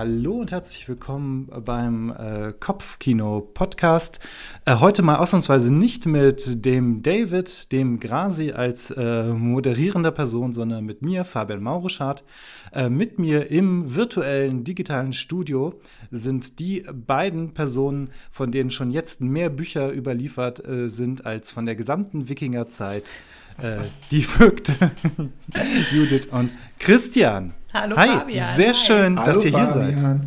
Äh, hallo und herzlich willkommen beim äh, Kopfkino-Podcast. Äh, heute mal ausnahmsweise nicht mit dem David, dem Grasi als äh, moderierender Person, sondern mit mir, Fabian Mauruschardt. Äh, mit mir im virtuellen digitalen Studio sind die beiden Personen, von denen schon jetzt mehr Bücher überliefert äh, sind als von der gesamten Wikingerzeit. die Vögte, Judith und Christian. Hallo Hi, Fabian. sehr Hi. schön, dass Hallo, ihr hier Fabian. seid.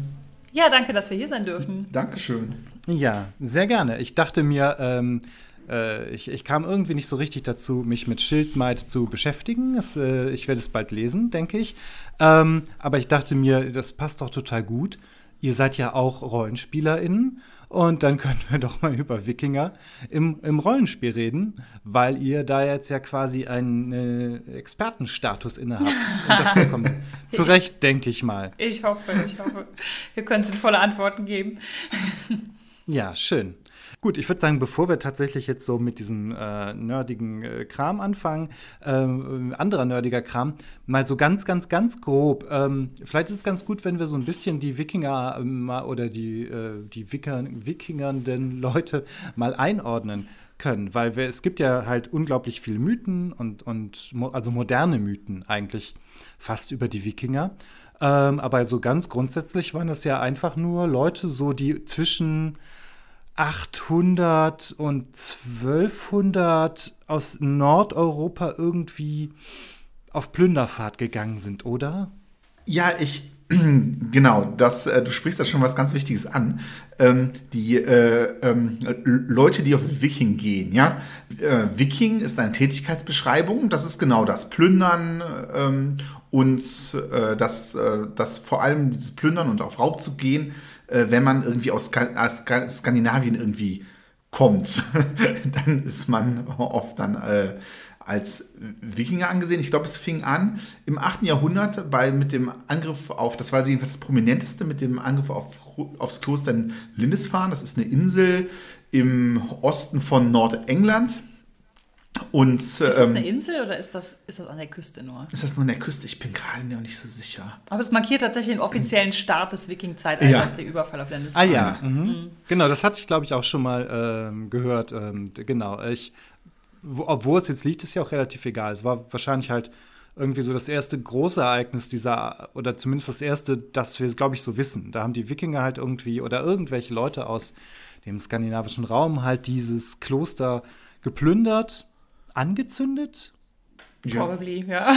Ja, danke, dass wir hier sein dürfen. Dankeschön. Ja, sehr gerne. Ich dachte mir, ähm, äh, ich, ich kam irgendwie nicht so richtig dazu, mich mit Schildmaid zu beschäftigen. Es, äh, ich werde es bald lesen, denke ich. Ähm, aber ich dachte mir, das passt doch total gut. Ihr seid ja auch RollenspielerInnen. Und dann können wir doch mal über Wikinger im, im Rollenspiel reden, weil ihr da jetzt ja quasi einen äh, Expertenstatus innehabt. Und das vollkommen zu Recht, denke ich mal. Ich hoffe, ich hoffe. Wir können sinnvolle Antworten geben. Ja, schön. Gut, ich würde sagen, bevor wir tatsächlich jetzt so mit diesem äh, nerdigen äh, Kram anfangen, ähm, anderer nerdiger Kram, mal so ganz, ganz, ganz grob. Ähm, vielleicht ist es ganz gut, wenn wir so ein bisschen die Wikinger mal oder die, äh, die Wicker, wikingernden Leute mal einordnen können, weil wir, es gibt ja halt unglaublich viele Mythen und, und mo also moderne Mythen eigentlich fast über die Wikinger. Ähm, aber so ganz grundsätzlich waren das ja einfach nur Leute, so die zwischen 800 und 1200 aus Nordeuropa irgendwie auf Plünderfahrt gegangen sind, oder? Ja, ich, genau, das, äh, du sprichst da schon was ganz Wichtiges an. Ähm, die äh, ähm, Leute, die auf Wiking gehen, ja. Äh, Wiking ist eine Tätigkeitsbeschreibung, das ist genau das. Plündern ähm, und äh, das, äh, das vor allem dieses Plündern und auf Raubzug gehen, äh, wenn man irgendwie aus, aus Ska Skandinavien irgendwie kommt, dann ist man oft dann äh, als Wikinger angesehen. Ich glaube, es fing an im 8. Jahrhundert bei, mit dem Angriff auf, das war jedenfalls das prominenteste, mit dem Angriff auf, aufs Kloster in Lindisfarne. Das ist eine Insel im Osten von Nordengland. Und, Ist das ähm, eine Insel oder ist das, ist das an der Küste nur? ist das nur an der Küste? Ich bin gerade noch nicht so sicher. Aber es markiert tatsächlich den offiziellen Start des Wiking-Zeitalters, Ja. der Überfall auf Ah Lindisfarne. ja, mhm. genau, das hatte ich, glaube ich, auch schon mal ähm, gehört. Ähm, genau, ich, wo, obwohl es jetzt liegt, ist ja auch relativ egal. Es war wahrscheinlich halt irgendwie so das erste große Ereignis dieser, oder zumindest das erste, das wir, glaube ich, so wissen. Da haben die Wikinger halt irgendwie oder irgendwelche Leute aus dem skandinavischen Raum halt dieses Kloster geplündert, angezündet, Probably, ja.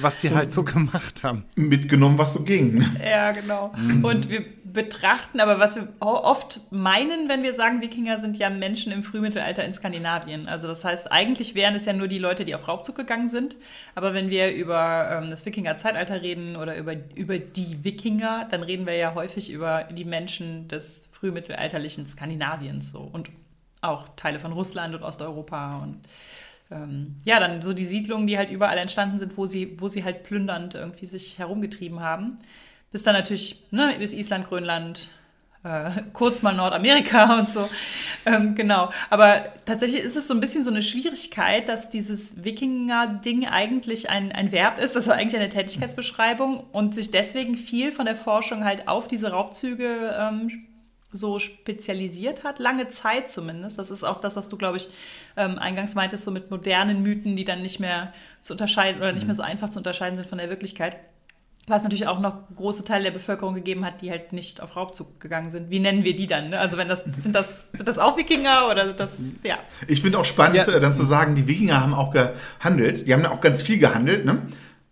was die halt so gemacht haben. Mitgenommen, was so ging. Ja, genau. Mhm. Und wir betrachten, aber was wir oft meinen, wenn wir sagen, Wikinger sind ja Menschen im Frühmittelalter in Skandinavien. Also das heißt, eigentlich wären es ja nur die Leute, die auf Raubzug gegangen sind. Aber wenn wir über ähm, das Wikinger-Zeitalter reden oder über, über die Wikinger, dann reden wir ja häufig über die Menschen des frühmittelalterlichen Skandinaviens so. Und auch Teile von Russland und Osteuropa und ähm, ja, dann so die Siedlungen, die halt überall entstanden sind, wo sie, wo sie halt plündernd irgendwie sich herumgetrieben haben. Bis dann natürlich, ne, bis Island, Grönland, äh, kurz mal Nordamerika und so. Ähm, genau. Aber tatsächlich ist es so ein bisschen so eine Schwierigkeit, dass dieses Wikinger-Ding eigentlich ein, ein Verb ist, also eigentlich eine Tätigkeitsbeschreibung und sich deswegen viel von der Forschung halt auf diese Raubzüge ähm, so spezialisiert hat, lange Zeit zumindest. Das ist auch das, was du, glaube ich, ähm, eingangs meintest, so mit modernen Mythen, die dann nicht mehr zu unterscheiden oder nicht mehr so einfach zu unterscheiden sind von der Wirklichkeit. Was natürlich auch noch große Teile der Bevölkerung gegeben hat, die halt nicht auf Raubzug gegangen sind. Wie nennen wir die dann? Ne? Also wenn das sind das sind das auch Wikinger oder sind das ja Ich finde auch spannend, Ja. äh, dann zu sagen, die Wikinger haben auch gehandelt. Die haben auch ganz viel gehandelt, ne?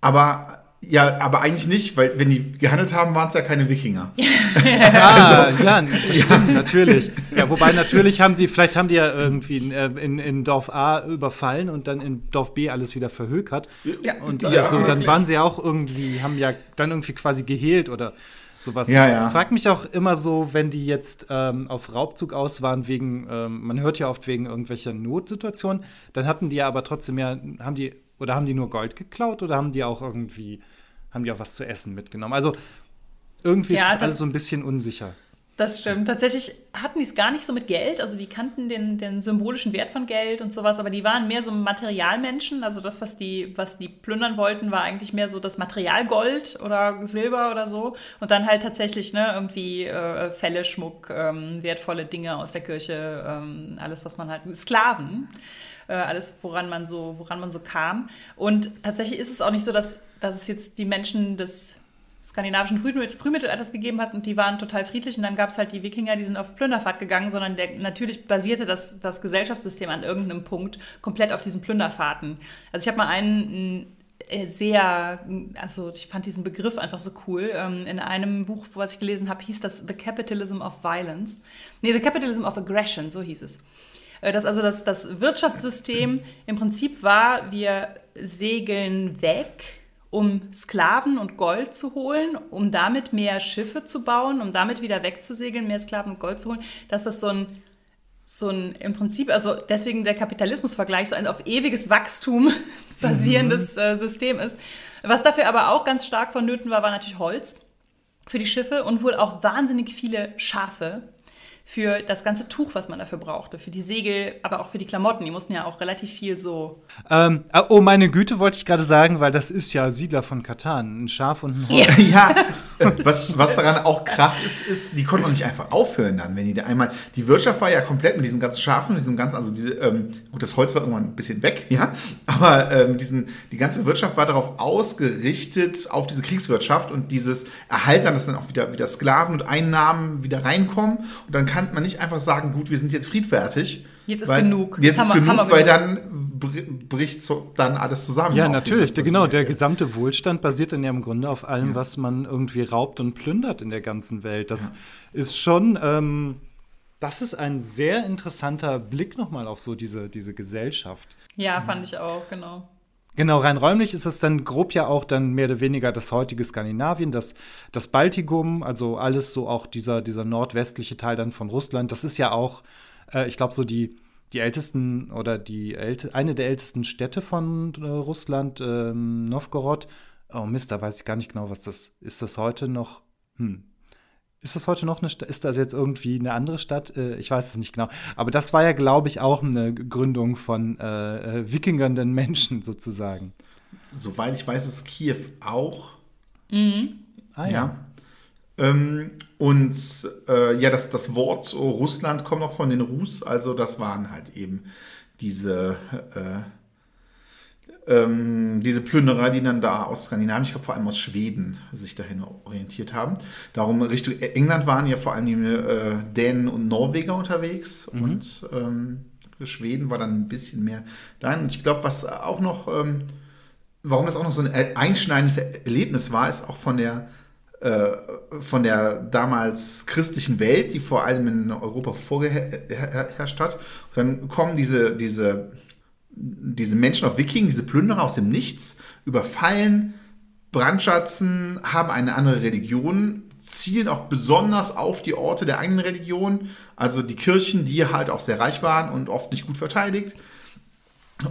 Aber ja, aber eigentlich nicht, weil wenn die gehandelt haben, waren es ja keine Wikinger. Ah, ja, das stimmt, natürlich. Ja, wobei natürlich haben die, vielleicht haben die ja irgendwie in, äh, in, in Dorf A überfallen und dann in Dorf B alles wieder verhökert. Ja, Und ja, also, dann wirklich. waren sie auch irgendwie, haben ja dann irgendwie quasi geheilt oder sowas. Ja, ich ja. frag mich auch immer so, wenn die jetzt ähm, auf Raubzug aus waren, wegen, ähm, man hört ja oft wegen irgendwelcher Notsituationen, dann hatten die ja aber trotzdem ja, haben die, oder haben die nur Gold geklaut oder haben die auch irgendwie, haben die auch was zu essen mitgenommen? Also irgendwie Ja, ist das alles so ein bisschen unsicher. Das stimmt. Tatsächlich hatten die es gar nicht so mit Geld. Also die kannten den, den symbolischen Wert von Geld und sowas, aber die waren mehr so Materialmenschen. Also das, was die, was die plündern wollten, war eigentlich mehr so das Material Gold oder Silber oder so. Und dann halt tatsächlich ne, irgendwie äh, Fälle, Schmuck, ähm, wertvolle Dinge aus der Kirche, ähm, alles, was man halt. Sklaven. Äh, alles, woran man so, woran man so kam. Und tatsächlich ist es auch nicht so, dass, dass es jetzt die Menschen des skandinavischen Frühmittelalters gegeben hat und die waren total friedlich und dann gab es halt die Wikinger, die sind auf Plünderfahrt gegangen, sondern der, natürlich basierte das, das Gesellschaftssystem an irgendeinem Punkt komplett auf diesen Plünderfahrten. Also ich habe mal einen äh, sehr, also ich fand diesen Begriff einfach so cool. Ähm, in einem Buch, was ich gelesen habe, hieß das The Capitalism of Violence. Nee, The Capitalism of Aggression, so hieß es. Äh, dass also das, das Wirtschaftssystem im Prinzip war, wir segeln weg um Sklaven und Gold zu holen, um damit mehr Schiffe zu bauen, um damit wieder wegzusegeln, mehr Sklaven und Gold zu holen, dass das so ein, so ein im Prinzip, also deswegen der Kapitalismusvergleich, so ein auf ewiges Wachstum basierendes äh, System ist. Was dafür aber auch ganz stark vonnöten war, war natürlich Holz für die Schiffe und wohl auch wahnsinnig viele Schafe, für das ganze Tuch, was man dafür brauchte, für die Segel, aber auch für die Klamotten. Die mussten ja auch relativ viel so. Ähm, ah, oh, meine Güte, wollte ich gerade sagen, weil das ist ja Siedler von Katan, ein Schaf und ein Hund. Ja, ja. Was, was daran auch krass ist, ist, die konnten auch nicht einfach aufhören dann, wenn die da einmal. Die Wirtschaft war ja komplett mit diesen ganzen Schafen, mit diesem ganzen, also diese, ähm, gut, das Holz war irgendwann ein bisschen weg, ja, aber ähm, diesen, die ganze Wirtschaft war darauf ausgerichtet, auf diese Kriegswirtschaft und dieses Erhalten, dass dann auch wieder, wieder Sklaven und Einnahmen wieder reinkommen und dann kann man nicht einfach sagen, gut, wir sind jetzt friedfertig. Jetzt ist genug. Jetzt, jetzt ist genug, wir, weil dann bricht so, dann alles zusammen. Ja, natürlich. Der, genau, der gesamte Wohlstand basiert dann ja im Grunde auf allem, ja. was man irgendwie raubt und plündert in der ganzen Welt. Das ja. ist schon, ähm, das ist ein sehr interessanter Blick nochmal auf so diese, diese Gesellschaft. Ja, fand ich auch, genau. Genau, rein räumlich ist es dann grob ja auch dann mehr oder weniger das heutige Skandinavien, das, das Baltikum, also alles so auch dieser, dieser nordwestliche Teil dann von Russland. Das ist ja auch, äh, ich glaube, so die, die ältesten oder die älte, eine der ältesten Städte von äh, Russland, ähm, Novgorod. Oh Mist, da weiß ich gar nicht genau, was das ist. Das heute noch? Hm, ist das heute noch eine Stadt? Ist das jetzt irgendwie eine andere Stadt? Äh, ich weiß es nicht genau. Aber das war ja, glaube ich, auch eine Gründung von äh, äh, wikingernden Menschen sozusagen. Soweit ich weiß, ist Kiew auch. Mhm. Ah ja. ja. Ähm, und äh, ja, das, das Wort Russland kommt auch von den Rus, also das waren halt eben diese äh, ähm, diese Plünderer, die dann da aus Skandinavien, ich glaube vor allem aus Schweden, sich dahin orientiert haben. Darum Richtung England waren ja vor allem die äh, Dänen und Norweger unterwegs mhm. und ähm, Schweden war dann ein bisschen mehr dahin. Und ich glaube, was auch noch, ähm, warum das auch noch so ein einschneidendes Erlebnis war, ist auch von der von der damals christlichen Welt, die vor allem in Europa vorgeherrscht hat. Und dann kommen diese, diese diese Menschen auf Wiking, diese Plünderer aus dem Nichts, überfallen, brandschatzen, haben eine andere Religion, zielen auch besonders auf die Orte der eigenen Religion, also die Kirchen, die halt auch sehr reich waren und oft nicht gut verteidigt.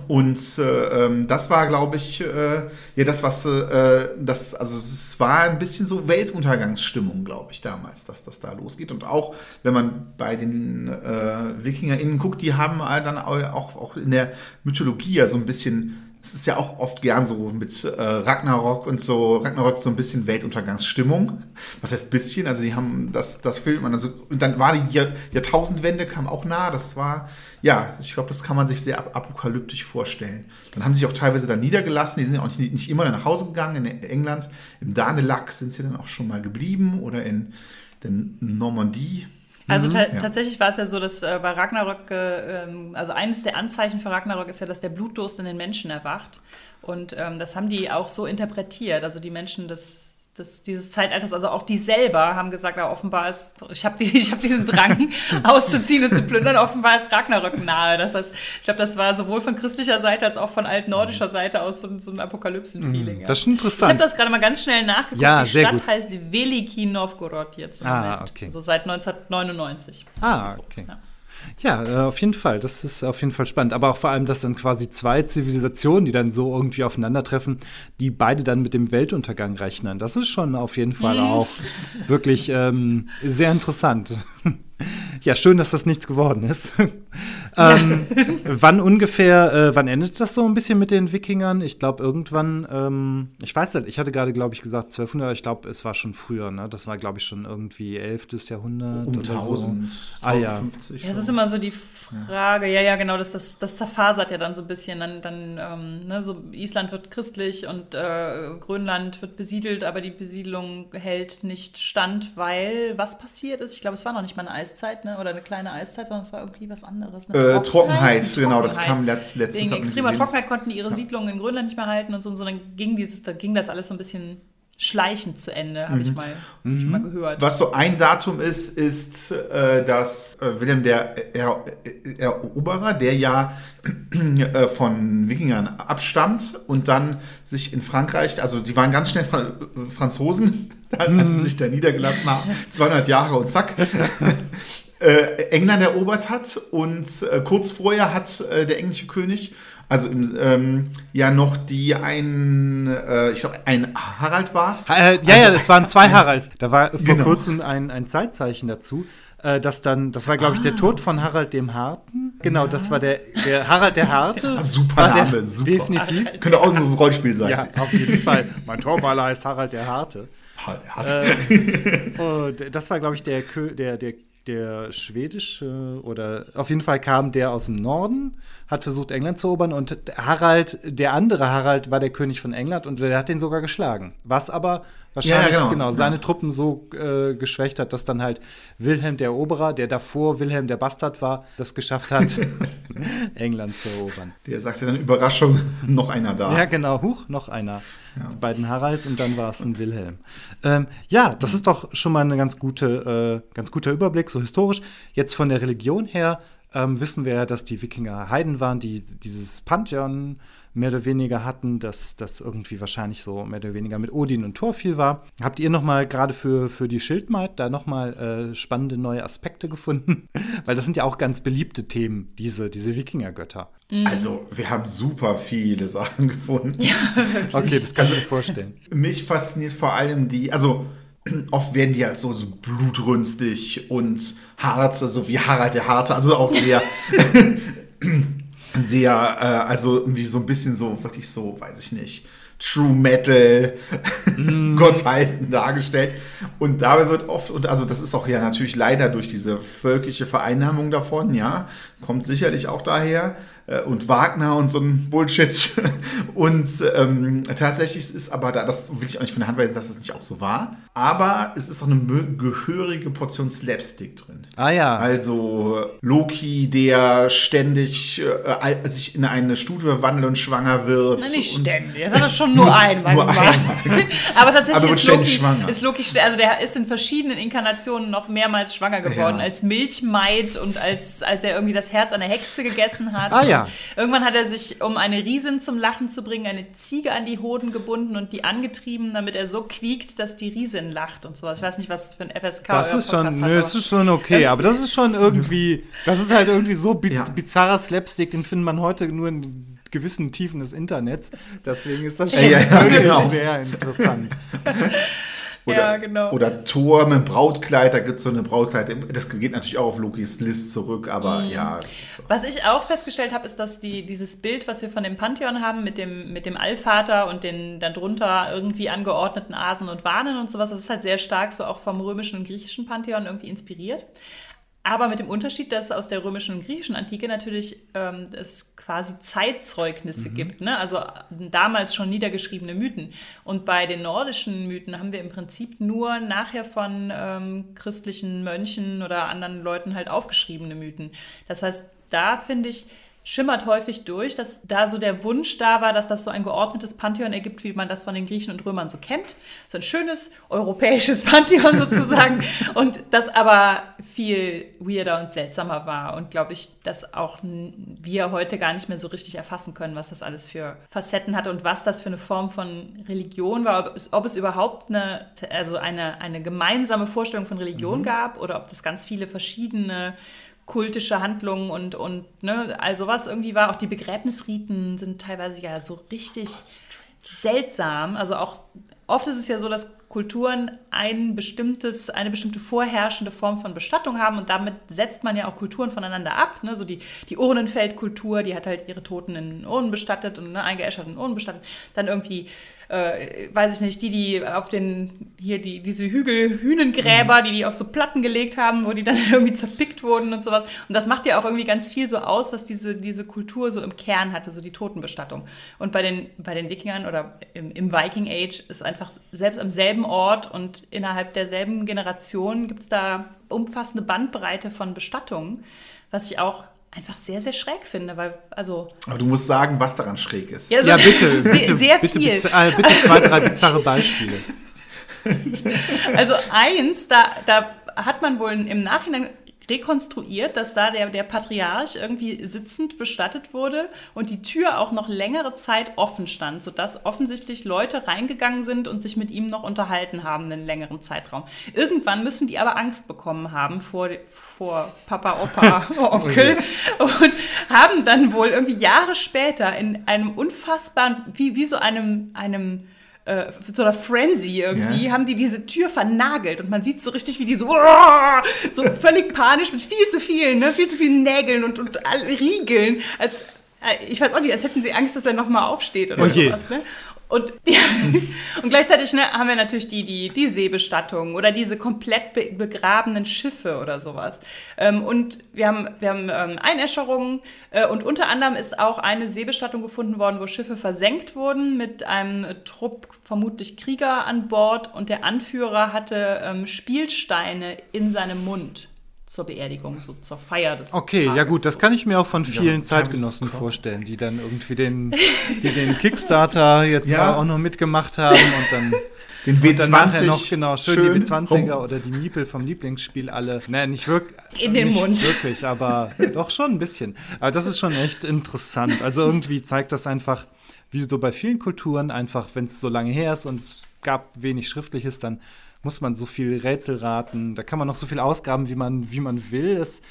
Und äh, ähm, das war, glaube ich, äh, ja das, was äh, das, also es war ein bisschen so Weltuntergangsstimmung, glaube ich, damals, dass das da losgeht. Und auch wenn man bei den äh, WikingerInnen guckt, die haben dann auch, auch in der Mythologie ja so ein bisschen es ist ja auch oft gern so mit äh, Ragnarok und so, Ragnarok so ein bisschen Weltuntergangsstimmung. Was heißt bisschen? Also die haben, das, das filmt man. Also, und dann war die Jahr, Jahrtausendwende kam auch nah. Das war, ja, ich glaube, das kann man sich sehr apokalyptisch vorstellen. Dann haben sie sich auch teilweise da niedergelassen. Die sind ja auch nicht, nicht immer nach Hause gegangen. In England, im Danelag sind sie dann auch schon mal geblieben oder in der Normandie. Also mhm, ta ja. tatsächlich war es ja so, dass äh, bei Ragnarok, äh, ähm, also eines der Anzeichen für Ragnarok ist ja, dass der Blutdurst in den Menschen erwacht. Und ähm, das haben die auch so interpretiert. Also die Menschen des des, dieses Zeitalters, also auch die selber haben gesagt, ja, offenbar ist, ich habe die, hab diesen Drang auszuziehen und zu plündern, offenbar ist Ragnarök nahe. Das heißt, ich glaube, das war sowohl von christlicher Seite als auch von altnordischer Seite aus so, so ein Apokalypsen-Feeling. Mm, das ist interessant. Ich habe das gerade mal ganz schnell nachgeguckt. Ja, die sehr Stadt gut. heißt Veliki Novgorod jetzt im ah, Moment. Okay. So seit 1999. Ah, okay. Ja. Ja, äh, auf jeden Fall. Das ist auf jeden Fall spannend. Aber auch vor allem, dass dann quasi zwei Zivilisationen, die dann so irgendwie aufeinandertreffen, die beide dann mit dem Weltuntergang rechnen. Das ist schon auf jeden Fall mhm. auch wirklich ähm, sehr interessant. Ja, schön, dass das nichts geworden ist. ähm, wann ungefähr, äh, wann endet das so ein bisschen mit den Wikingern? Ich glaube, irgendwann, ähm, ich weiß nicht, ich hatte gerade, glaube ich, gesagt 1200, ich glaube, es war schon früher, ne? Das war, glaube ich, schon irgendwie 11. Jahrhundert um oder 1000, so. Ah, ja. ja, es ist immer so die Frage, ja, ja, genau, das, das, das zerfasert ja dann so ein bisschen. Dann, dann ähm, ne, so Island wird christlich und äh, Grönland wird besiedelt, aber die Besiedelung hält nicht stand, weil was passiert ist, ich glaube, es war noch nicht mal eine Eiszeit, ne? oder eine kleine Eiszeit, sondern es war irgendwie was anderes. Äh, Trockenheit, Trockenheit, genau, das kam letzt, letztens. Wegen extremer Trockenheit konnten die ihre Siedlungen in Grönland nicht mehr halten und so, und so dann ging, dieses, da ging das alles so ein bisschen schleichend zu Ende, habe mhm. ich, mal, mhm. hab ich mal gehört. Was so ein Datum ist, ist, äh, dass äh, Wilhelm der er Eroberer, der ja äh, von Wikingern abstammt und dann sich in Frankreich, also die waren ganz schnell Fra Franzosen, dann, als sie mhm. sich da niedergelassen haben, 200 Jahre und zack. Äh, England erobert hat und äh, kurz vorher hat äh, der englische König also im, ähm, ja noch die ein, äh, ich glaube, ein Harald war es. Äh, ja, also, ja, es waren zwei Haralds. Da war vor genau. kurzem ein, ein Zeitzeichen dazu. Äh, das dann, das war, glaube ich, der ah. Tod von Harald dem Harten. Genau, das war der, der Harald der Harte. Ja, super Name, der, super. Definitiv. Könnte auch ein Rollenspiel sein. Ja, auf jeden Fall. Mein Torballer heißt Harald der Harte. Harald der Harte. Äh, das war, glaube ich, der, der, der der schwedische oder auf jeden Fall kam der aus dem Norden, hat versucht England zu erobern und Harald, der andere Harald war der König von England und der hat den sogar geschlagen. Was aber wahrscheinlich ja, genau. genau. seine ja. Truppen so äh, geschwächt hat, dass dann halt Wilhelm der Eroberer, der davor Wilhelm der Bastard war, das geschafft hat, England zu erobern. Der sagte dann Überraschung, noch einer da. Ja, genau, huch, noch einer. Ja. Die beiden Haralds und dann war es ein Wilhelm. Ähm, ja, das ist doch schon mal ein ganz, gute, äh, ganz guter Überblick, so historisch. Jetzt von der Religion her ähm, wissen wir ja, dass die Wikinger Heiden waren, die dieses Pantheon mehr oder weniger hatten, dass das irgendwie wahrscheinlich so mehr oder weniger mit Odin und Thor viel war. Habt ihr noch mal gerade für, für die Schildmaid da noch mal äh, spannende neue Aspekte gefunden? Weil das sind ja auch ganz beliebte Themen, diese, diese Wikingergötter. Mhm. Also, wir haben super viele Sachen gefunden. Ja, okay, das kann ich mir vorstellen. Mich fasziniert vor allem die, also oft werden die halt so, so blutrünstig und hart, so also wie Harald der Harte, also auch sehr sehr, äh, also irgendwie so ein bisschen so, wirklich so, weiß ich nicht, True Metal mm. Gottheiten dargestellt. Und dabei wird oft, und also das ist auch ja natürlich leider durch diese völkische Vereinnahmung davon, ja, kommt sicherlich auch daher, und Wagner und so ein Bullshit. Und ähm, tatsächlich ist aber da, das will ich auch nicht von der Hand weisen, dass es das nicht auch so war. Aber es ist auch eine gehörige Portion Slapstick drin. Ah ja. Also Loki, der ständig äh, sich in eine Stufe verwandelt und schwanger wird. Nein, nicht ständig. Das hat er schon nur einmal nur gemacht. Einmal. aber tatsächlich aber ist, Loki, schwanger. ist Loki, also der ist in verschiedenen Inkarnationen noch mehrmals schwanger geworden. Ja. Als Milchmaid und als, als er irgendwie das Herz einer Hexe gegessen hat. Ah ja. Irgendwann hat er sich, um eine Riesin zum Lachen zu bringen, eine Ziege an die Hoden gebunden und die angetrieben, damit er so quiekt, dass die Riesin lacht und sowas. Ich weiß nicht, was für ein FSK Das ist schon, nö, das ist schon okay, aber das ist schon irgendwie, das ist halt irgendwie so bi ja. bizarrer Slapstick, den findet man heute nur in gewissen Tiefen des Internets. Deswegen ist das schon ja, ja, genau. sehr interessant. Oder, ja, genau. Oder Thor mit Brautkleid, da gibt es so eine Brautkleid. Das geht natürlich auch auf Lokis List zurück, aber mhm. ja. So. Was ich auch festgestellt habe, ist, dass die, dieses Bild, was wir von dem Pantheon haben, mit dem, mit dem Allvater und den dann drunter irgendwie angeordneten Asen und Warnen und sowas, das ist halt sehr stark so auch vom römischen und griechischen Pantheon irgendwie inspiriert. Aber mit dem Unterschied, dass aus der römischen und griechischen Antike natürlich ähm, es quasi Zeitzeugnisse mhm. gibt, ne? also damals schon niedergeschriebene Mythen. Und bei den nordischen Mythen haben wir im Prinzip nur nachher von ähm, christlichen Mönchen oder anderen Leuten halt aufgeschriebene Mythen. Das heißt, da finde ich, schimmert häufig durch, dass da so der Wunsch da war, dass das so ein geordnetes Pantheon ergibt, wie man das von den Griechen und Römern so kennt. So ein schönes europäisches Pantheon sozusagen. und das aber viel weirder und seltsamer war. Und glaube ich, dass auch wir heute gar nicht mehr so richtig erfassen können, was das alles für Facetten hatte und was das für eine Form von Religion war. Ob es, ob es überhaupt eine, also eine, eine gemeinsame Vorstellung von Religion mhm. gab oder ob das ganz viele verschiedene kultische Handlungen und, und ne, all sowas irgendwie war. Auch die Begräbnisriten sind teilweise ja so richtig seltsam. Also auch oft ist es ja so, dass Kulturen ein bestimmtes, eine bestimmte vorherrschende Form von Bestattung haben und damit setzt man ja auch Kulturen voneinander ab. Ne? So die, die Urnenfeldkultur, die hat halt ihre Toten in Urnen bestattet und ne, eingeäschert in Urnen bestattet. Dann irgendwie äh, weiß ich nicht, die, die auf den, hier die, diese Hügel, Hünengräber, mhm. die die auf so Platten gelegt haben, wo die dann irgendwie zerpickt wurden und sowas. Und das macht ja auch irgendwie ganz viel so aus, was diese, diese Kultur so im Kern hatte, so die Totenbestattung. Und bei den, bei den Wikingern oder im, im Viking Age ist einfach selbst am selben Ort und innerhalb derselben Generation gibt es da umfassende Bandbreite von Bestattungen, was ich auch einfach sehr, sehr schräg finde, weil, also. Aber du musst sagen, was daran schräg ist. Ja, also ja bitte, sehr, bitte, sehr bitte, viel. Bitte, äh, bitte zwei, drei bizarre Beispiele. Also eins, da, da hat man wohl im Nachhinein rekonstruiert, dass da der, der Patriarch irgendwie sitzend bestattet wurde und die Tür auch noch längere Zeit offen stand, sodass offensichtlich Leute reingegangen sind und sich mit ihm noch unterhalten haben einen längeren Zeitraum. Irgendwann müssen die aber Angst bekommen haben vor, vor Papa, Opa, Onkel und haben dann wohl irgendwie Jahre später in einem unfassbaren, wie, wie so einem, einem äh, so einer Frenzy irgendwie, ja. haben die diese Tür vernagelt und man sieht so richtig, wie die so, so völlig panisch mit viel zu vielen, ne, viel zu vielen Nägeln und, und Riegeln, als äh, ich weiß auch nicht, als hätten sie Angst, dass er nochmal aufsteht oder oh sowas. Ne? Und, ja, und gleichzeitig ne, haben wir natürlich die, die, die Seebestattung oder diese komplett be begrabenen Schiffe oder sowas. Ähm, und wir haben, wir haben ähm, Einäscherungen äh, und unter anderem ist auch eine Seebestattung gefunden worden, wo Schiffe versenkt wurden mit einem Trupp, vermutlich Krieger an Bord. Und der Anführer hatte ähm, Spielsteine in seinem Mund zur Beerdigung, so zur Feier des Okay, Tages. ja gut, das kann ich mir auch von vielen ja, Zeitgenossen vorstellen, die dann irgendwie den, die den Kickstarter jetzt ja. auch noch mitgemacht haben und dann den W20 und dann noch genau schön, schön die W20er rum. oder die Miepel vom Lieblingsspiel alle. Nein, nicht wirklich in den nicht Mund. Wirklich, aber doch schon ein bisschen. Aber das ist schon echt interessant. Also irgendwie zeigt das einfach, wie so bei vielen Kulturen einfach, wenn es so lange her ist und es gab wenig Schriftliches, dann muss man so viel Rätsel raten, da kann man noch so viel ausgraben, wie man, wie man will. Es,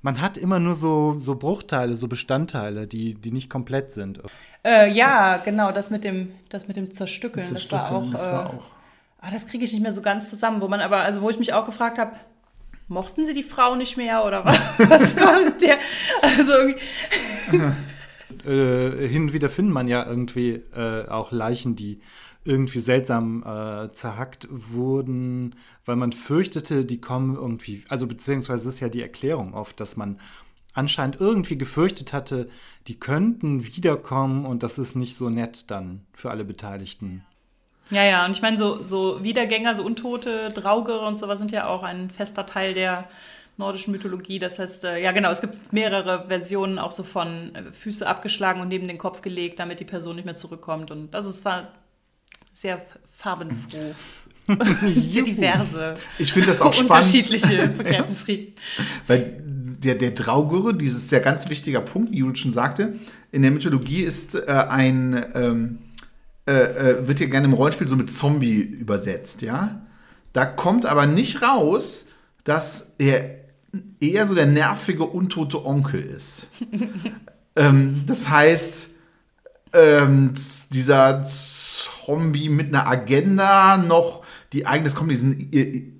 man hat immer nur so, so Bruchteile, so Bestandteile, die, die nicht komplett sind. Äh, ja, genau, das mit dem, das mit dem Zerstückeln, das, war auch. Das, war äh, ah, das kriege ich nicht mehr so ganz zusammen, wo man aber, also wo ich mich auch gefragt habe, mochten sie die Frau nicht mehr oder was, was war mit der? Also irgendwie. äh, hin und wieder findet man ja irgendwie äh, auch Leichen, die irgendwie seltsam äh, zerhackt wurden, weil man fürchtete, die kommen irgendwie, also beziehungsweise ist ja die Erklärung oft, dass man anscheinend irgendwie gefürchtet hatte, die könnten wiederkommen und das ist nicht so nett dann für alle Beteiligten. Ja, ja, und ich meine, so, so Wiedergänger, so Untote, Draugere und sowas sind ja auch ein fester Teil der nordischen Mythologie. Das heißt, äh, ja genau, es gibt mehrere Versionen auch so von äh, Füße abgeschlagen und neben den Kopf gelegt, damit die Person nicht mehr zurückkommt. Und also es war sehr farbenfroh. sehr diverse. Ich finde das auch spannend. Unterschiedliche Begräbnisriten. Weil der, der Draugurre, dieses sehr ganz wichtiger Punkt, wie Jules schon sagte, in der Mythologie ist äh, ein, ähm, äh, äh, wird ja gerne im Rollenspiel so mit Zombie übersetzt, ja. Da kommt aber nicht raus, dass er eher so der nervige, untote Onkel ist. ähm, das heißt, ähm, dieser Zombie mit einer Agenda noch die eigene, das kommt diesen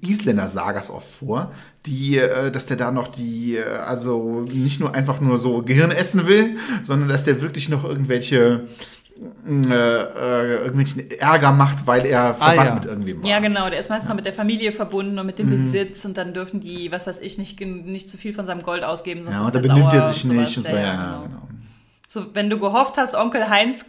Isländer-Sagas oft vor, die, äh, dass der da noch die, äh, also nicht nur einfach nur so Gehirn essen will, sondern dass der wirklich noch irgendwelche äh, äh, irgendwelchen Ärger macht, weil er verwandt ah, ja. mit irgendwem war. Ja, genau. Der ist meistens ja. noch mit der Familie verbunden und mit dem mhm. Besitz und dann dürfen die, was weiß ich, nicht, nicht zu viel von seinem Gold ausgeben. Sonst ja, und da benimmt er sich nicht und so, ja, ja, genau. So, wenn du gehofft hast, Onkel Heinz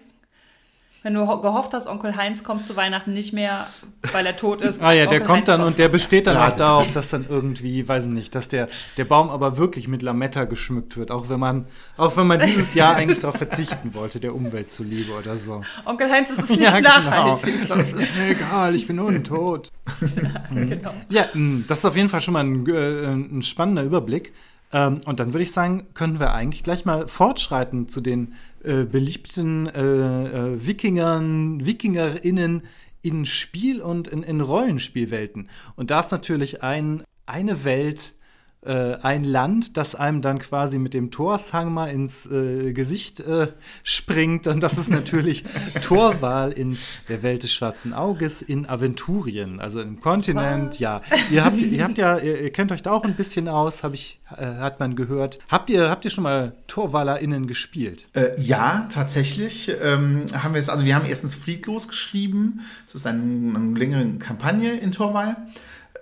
wenn du gehofft hast, Onkel Heinz kommt zu Weihnachten nicht mehr, weil er tot ist. ah ja, der kommt dann kommt und der besteht dann auch darauf, dass dann irgendwie, weiß ich nicht, dass der, der Baum aber wirklich mit Lametta geschmückt wird, auch wenn man, auch wenn man dieses Jahr eigentlich darauf verzichten wollte, der Umwelt zuliebe oder so. Onkel Heinz, es ist nicht ja, nachhaltig. Genau. Das ist mir egal, ich bin untot. ja, genau. ja, hm, das ist auf jeden Fall schon mal ein, äh, ein spannender Überblick. Ähm, und dann würde ich sagen, können wir eigentlich gleich mal fortschreiten zu den äh, beliebten äh, äh, Wikingern, Wikingerinnen in Spiel- und in, in Rollenspielwelten. Und da ist natürlich ein, eine Welt, äh, ein Land, das einem dann quasi mit dem Torshang mal ins äh, Gesicht äh, springt. Und das ist natürlich Torwahl in der Welt des schwarzen Auges in Aventurien, also im Kontinent. Was? Ja, ihr habt, ihr habt ja, ihr, ihr kennt euch da auch ein bisschen aus, habe ich, äh, hat man gehört. Habt ihr, habt ihr schon mal TorwalerInnen gespielt? Äh, ja, tatsächlich ähm, haben wir es, also wir haben erstens Friedlos geschrieben. Das ist eine, eine längere Kampagne in Torwall.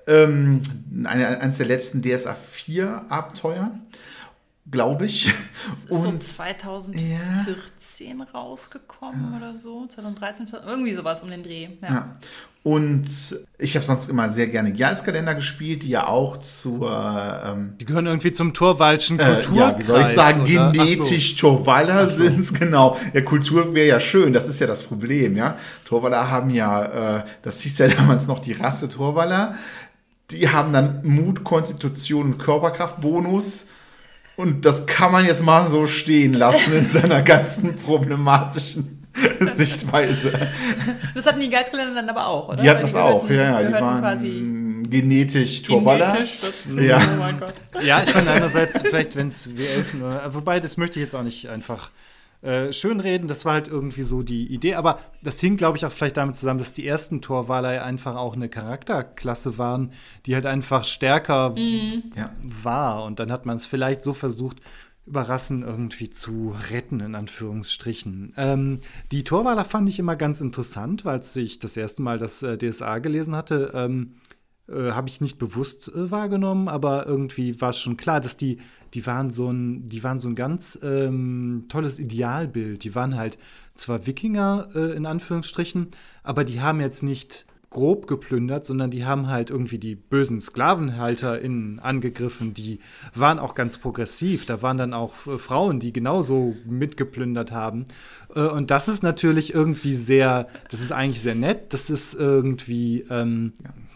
Ähm, eine, eines der letzten DSA 4 Abenteuer, glaube ich. Das ist so 2014 rausgekommen oder so. 2013, irgendwie sowas um den Dreh. Ja. Ja. Und ich habe sonst immer sehr gerne Gialskalender gespielt, die ja auch zur ähm, Die gehören irgendwie zum Torwaldschen äh, Kulturkreis. ja, wie soll ich sagen, oder? Ach so. genetisch Torwaller sind es, genau. Ja, Kultur wäre ja schön, das ist ja das Problem, ja. Torwaller haben ja, äh, das hieß ja damals noch die Rasse Torwaller. Die haben dann Mut, Konstitution und Körperkraftbonus. Und das kann man jetzt mal so stehen lassen in seiner ganzen problematischen Sichtweise. Das hatten die Geizkalender dann aber auch, oder? Die hatten Weil das auch, ja, ja. Die waren quasi genetisch Torwaller. genetisch dazu. Ja. Oh mein Gott. Ja, ich meine, einerseits vielleicht, wenn es wir Elfen oder. Wobei, das möchte ich jetzt auch nicht einfach äh, schönreden. Das war halt irgendwie so die Idee. Aber das hing, glaube ich, auch vielleicht damit zusammen, dass die ersten Torwaler ja einfach auch eine Charakterklasse waren, die halt einfach stärker Ja. war. Und dann hat man es vielleicht so versucht, Überrassen irgendwie zu retten, in Anführungsstrichen. Ähm, die Torwaler fand ich immer ganz interessant, weil als ich das erste Mal das äh, DSA gelesen hatte, ähm, äh, habe ich nicht bewusst äh, wahrgenommen, aber irgendwie war es schon klar, dass die, die waren so ein, die waren so ein ganz ähm, tolles Idealbild. Die waren halt zwar Wikinger äh, in Anführungsstrichen, aber die haben jetzt nicht grob geplündert, sondern die haben halt irgendwie die bösen SklavenhalterInnen angegriffen. Die waren auch ganz progressiv. Da waren dann auch äh, Frauen, die genauso mitgeplündert haben. Äh, und das ist natürlich irgendwie sehr, das ist eigentlich sehr nett. Das ist irgendwie, ähm,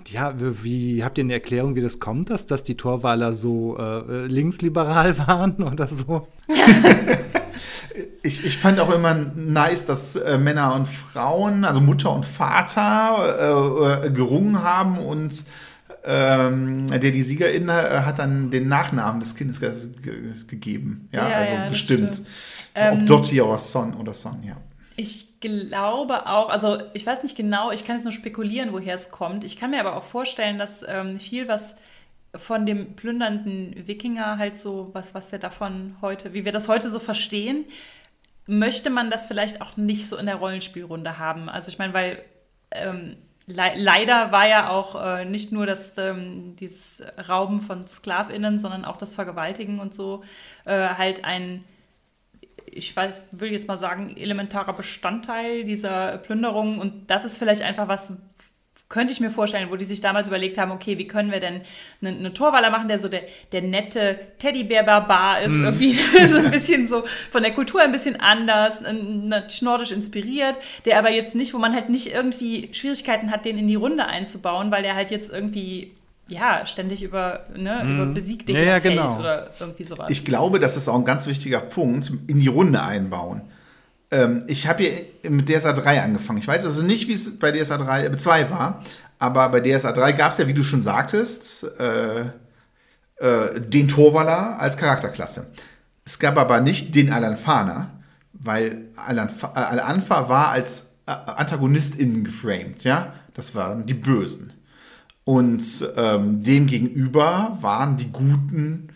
ja, wie, wie habt ihr eine Erklärung, wie das kommt, dass, dass die Torwaler so äh, linksliberal waren oder so? Ich, ich fand auch immer nice, dass äh, Männer und Frauen, also Mutter und Vater, äh, äh, gerungen haben und ähm, der die Siegerin äh, hat dann den Nachnamen des Kindes ge ge gegeben. Ja, Ja, also ja, bestimmt. stimmt. Ähm, Ob Dotti oder Son oder Son, ja. Ich glaube auch, also ich weiß nicht genau, ich kann jetzt nur spekulieren, woher es kommt. Ich kann mir aber auch vorstellen, dass ähm, viel was von dem plündernden Wikinger halt so, was, was wir davon heute, wie wir das heute so verstehen, möchte man das vielleicht auch nicht so in der Rollenspielrunde haben. Also ich meine, weil ähm, le leider war ja auch äh, nicht nur das, ähm, dieses Rauben von SklavInnen, sondern auch das Vergewaltigen und so äh, halt ein ich weiß, will jetzt mal sagen, elementarer Bestandteil dieser Plünderung. Und das ist vielleicht einfach was, könnte ich mir vorstellen, wo die sich damals überlegt haben, okay, wie können wir denn eine, eine Torwaller machen, der so der, der nette Teddybär-Barbar ist, irgendwie so ein bisschen so von der Kultur ein bisschen anders, nordisch inspiriert, der aber jetzt nicht, wo man halt nicht irgendwie Schwierigkeiten hat, den in die Runde einzubauen, weil der halt jetzt irgendwie ja, ständig über, ne, über Besiegdinge Ja, ja, genau. oder irgendwie sowas. Ich glaube, das ist auch ein ganz wichtiger Punkt, in die Runde einbauen. Ähm, ich habe hier mit DSA 3 angefangen. Ich weiß also nicht, wie es bei DSA 3, äh, 2 war, aber bei DSA 3 gab es ja, wie du schon sagtest, äh, äh, den Torwaller als Charakterklasse. Es gab aber nicht den Alanfana, weil Alanfa, äh, Alanfa war als äh, AntagonistInnen geframed, ja? Das waren die Bösen. Und ähm, dem gegenüber waren die guten,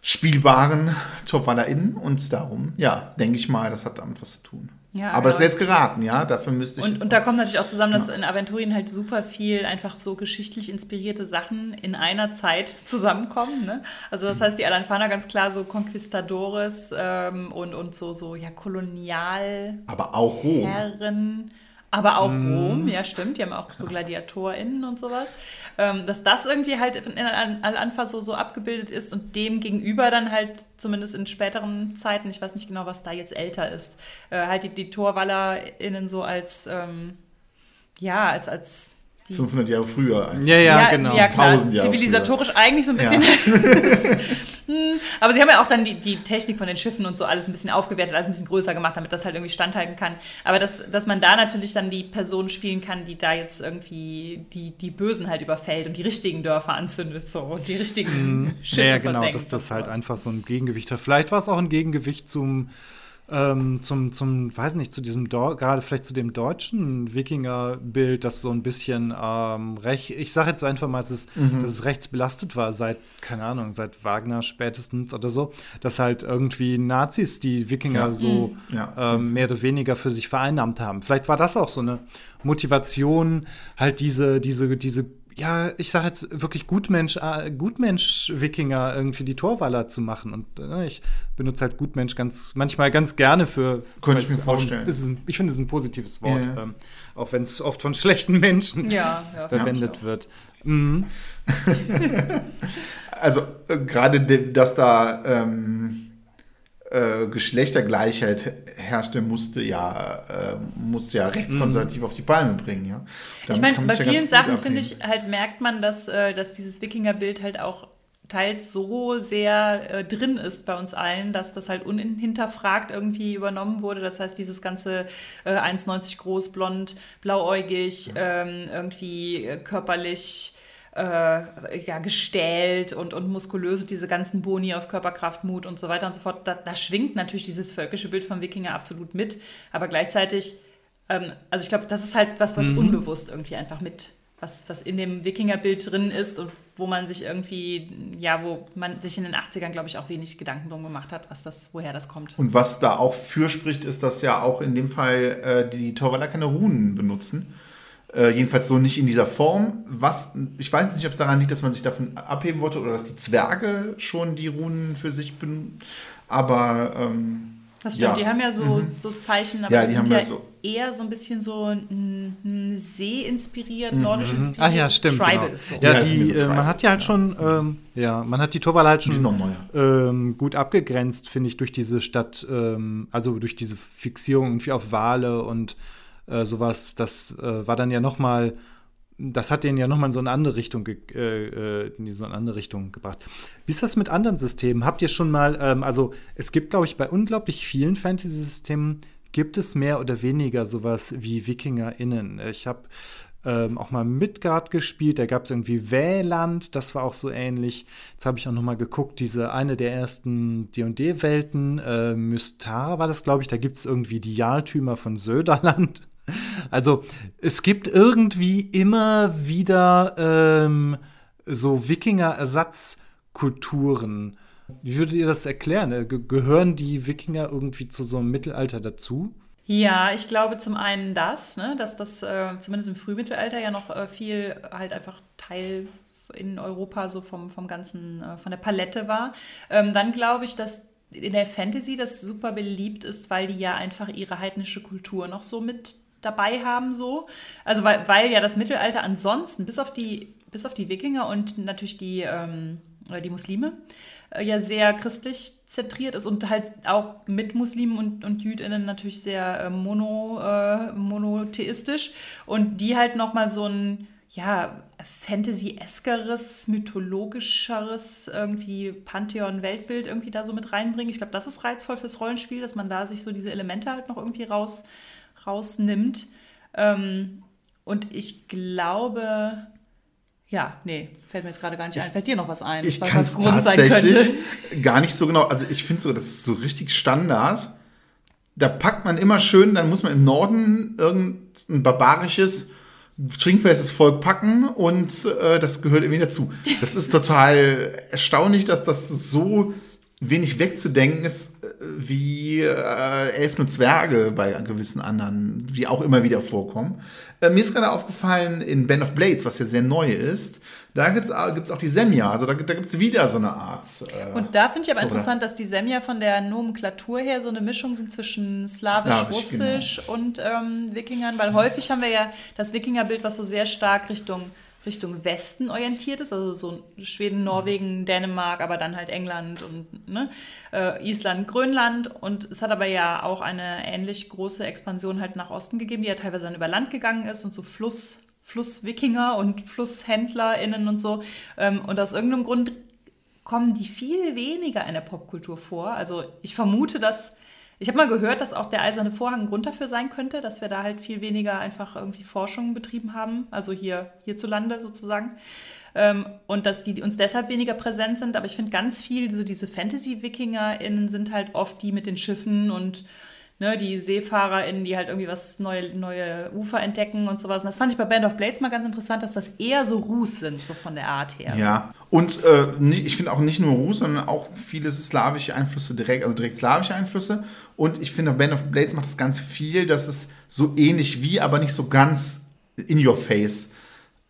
spielbaren TopwallerInnen und darum, ja, denke ich mal, das hat damit was zu tun. Ja, Aber es ist genau. jetzt geraten, ja, dafür müsste ich. Und, und da kommt natürlich auch zusammen, dass in Aventurien halt super viel einfach so geschichtlich inspirierte Sachen in einer Zeit zusammenkommen. Ne? Also das heißt, die Alanfana ganz klar so Conquistadores ähm, und, und so, so ja, Kolonialherren, aber auch Rom. Aber auch Rom, ja stimmt, die haben auch so GladiatorInnen und sowas. Ähm, dass das irgendwie halt in Al- Al-Anfa so, so abgebildet ist und dem gegenüber dann halt zumindest in späteren Zeiten, ich weiß nicht genau, was da jetzt älter ist, äh, halt die, die TorwallerInnen so als, ähm, ja, als, als die 500 Jahre früher. einfach. Ja, ja, genau. Ja, klar, 1000 Jahre zivilisatorisch eigentlich so ein bisschen Hm, aber sie haben ja auch dann die, die Technik von den Schiffen und so alles ein bisschen aufgewertet, alles ein bisschen größer gemacht, damit das halt irgendwie standhalten kann. Aber dass, dass man da natürlich dann die Person spielen kann, die da jetzt irgendwie die, die Bösen halt überfällt und die richtigen Dörfer anzündet so und die richtigen Mhm. Schiffe Ja, genau, dass das halt einfach so ein Gegengewicht hat. Vielleicht war es auch ein Gegengewicht zum, ähm, zum, zum, weiß nicht, zu diesem, Deu- gerade vielleicht zu dem deutschen Wikinger-Bild, das so ein bisschen ähm, recht, ich sage jetzt einfach mal, es ist, dass es rechts belastet war, seit, keine Ahnung, seit Wagner spätestens oder so, dass halt irgendwie Nazis die Wikinger Ja. so Ja. ähm, mehr oder weniger für sich vereinnahmt haben. Vielleicht war das auch so eine Motivation, halt diese, diese, diese, ja, ich sage jetzt wirklich Gutmensch, äh, Gutmensch-Wikinger irgendwie die Torwaller zu machen. Und äh, ich benutze halt Gutmensch ganz, manchmal ganz gerne für. Könnte ich mir vorstellen. ein, ich finde es ist ein positives Wort, Ja. ähm, auch wenn es oft von schlechten Menschen Ja, ja, verwendet ja. wird. Mhm. Also äh, gerade, de- dass da ähm, äh, Geschlechtergleichheit herrschte, musste ja, äh, musste ja rechtskonservativ auf die Palme bringen. Ja? Ich meine, bei ja vielen gut Sachen, finde ich, halt merkt man, dass, äh, dass dieses Wikingerbild halt auch teils so sehr äh, drin ist bei uns allen, dass das halt unhinterfragt irgendwie übernommen wurde. Das heißt, dieses ganze äh, 1,90 groß, blond, blauäugig, ähm, irgendwie körperlich äh, ja, gestählt und, und muskulös, diese ganzen Boni auf Körperkraft, Mut und so weiter und so fort. Da, da schwingt natürlich dieses völkische Bild vom Wikinger absolut mit, aber gleichzeitig ähm, also ich glaube, das ist halt was, was unbewusst irgendwie einfach mit, was, was in dem Wikingerbild drin ist und wo man sich irgendwie, ja, wo man sich in den 80ern, glaube ich, auch wenig Gedanken drum gemacht hat, was das, woher das kommt. Und was da auch für spricht, ist, dass ja auch in dem Fall äh, die Torwaller keine Runen benutzen. Äh, jedenfalls so nicht in dieser Form. Was, ich weiß nicht, ob es daran liegt, dass man sich davon abheben wollte oder dass die Zwerge schon die Runen für sich benutzen. Aber ähm, Das stimmt, Ja. die haben ja so, so Zeichen, aber Ja, die, die sind haben ja ja so- eher so ein bisschen so mm, mm, See-inspiriert, nordisch inspiriert. Ach ja, stimmt. Tribals. Genau. So. Ja, die, so äh, man hat ja halt ja. schon, ähm, ja, man hat die Torwaller halt die sind schon ähm, gut abgegrenzt, finde ich, durch diese Stadt, ähm, also durch diese Fixierung irgendwie auf Wale und äh, sowas. Das äh, war dann ja noch mal, das hat den ja noch mal in so eine andere Richtung, äh, äh, in so eine andere Richtung gebracht. Wie ist das mit anderen Systemen? Habt ihr schon mal, ähm, also es gibt, glaube ich, bei unglaublich vielen Fantasy-Systemen gibt es mehr oder weniger sowas wie WikingerInnen. Ich habe ähm, auch mal Midgard gespielt, da gab es irgendwie Wähland, das war auch so ähnlich. Jetzt habe ich auch noch mal geguckt, diese eine der ersten D&D-Welten, äh, Mystar war das, glaube ich, da gibt es irgendwie die Jarltümer von Söderland. Also es gibt irgendwie immer wieder ähm, so Wikinger-Ersatzkulturen. Wie würdet ihr das erklären? Äh, ge- Gehören die Wikinger irgendwie zu so einem Mittelalter dazu? Ja, ich glaube zum einen das, ne, dass das äh, zumindest im Frühmittelalter ja noch äh, viel halt einfach Teil in Europa so vom, vom ganzen, äh, von der Palette war. Ähm, dann glaube ich, dass in der Fantasy das super beliebt ist, weil die ja einfach ihre heidnische Kultur noch so mit dabei haben, so. Also weil, weil ja das Mittelalter ansonsten, bis auf die, bis auf die Wikinger und natürlich die, ähm, äh, die Muslime, äh, ja sehr christlich zentriert ist und halt auch mit Muslimen und, und JüdInnen natürlich sehr äh, mono, äh, monotheistisch und die halt nochmal so ein ja, Fantasy-eskeres, mythologischeres irgendwie Pantheon-Weltbild irgendwie da so mit reinbringen. Ich glaube, das ist reizvoll fürs Rollenspiel, dass man da sich so diese Elemente halt noch irgendwie raus, rausnimmt. Ähm, und ich glaube, ja, nee, fällt mir jetzt gerade gar nicht ein. Fällt dir noch was ein? Ich kann es tatsächlich gar nicht so genau. Also ich finde so, das ist so richtig Standard. Da packt man immer schön, dann muss man im Norden irgendein barbarisches, trinkfestes Volk packen und äh, das gehört irgendwie dazu. Das ist total erstaunlich, dass das so wenig wegzudenken ist, äh, wie äh, Elfen und Zwerge bei gewissen anderen, die auch immer wieder vorkommen. Äh, mir ist gerade aufgefallen, in Band of Blades, was ja sehr neu ist, da gibt es auch die Semja. Also da, da gibt es wieder so eine Art. Äh, Und da finde ich aber Oder? interessant, dass die Semja von der Nomenklatur her so eine Mischung sind zwischen Slawisch, Slawisch, Russisch und ähm, Wikingern, weil häufig haben wir ja das Wikingerbild, was so sehr stark Richtung, Richtung Westen orientiert ist, also so Schweden, Norwegen, Dänemark, aber dann halt England und ne, äh, Island, Grönland. Und es hat aber ja auch eine ähnlich große Expansion halt nach Osten gegeben, die ja teilweise dann über Land gegangen ist und so Fluss. Flusswikinger und FlusshändlerInnen und so. Ähm, und aus irgendeinem Grund kommen die viel weniger in der Popkultur vor. Also ich vermute, dass ich habe mal gehört, dass auch der eiserne Vorhang ein Grund dafür sein könnte, dass wir da halt viel weniger einfach irgendwie Forschung betrieben haben, also hier hierzulande sozusagen. Ähm, und dass die uns deshalb weniger präsent sind. Aber ich finde ganz viel, so diese Fantasy-WikingerInnen sind halt oft die mit den Schiffen und ne, die SeefahrerInnen, die halt irgendwie was neue, neue Ufer entdecken und sowas. Und das fand ich bei Band of Blades mal ganz interessant, dass das eher so Rus sind, so von der Art her. Ja, und äh, ich finde auch nicht nur Rus, sondern auch viele slawische Einflüsse direkt, also direkt slawische Einflüsse. Und ich finde, Band of Blades macht das ganz viel, dass es so ähnlich wie, aber nicht so ganz in your face.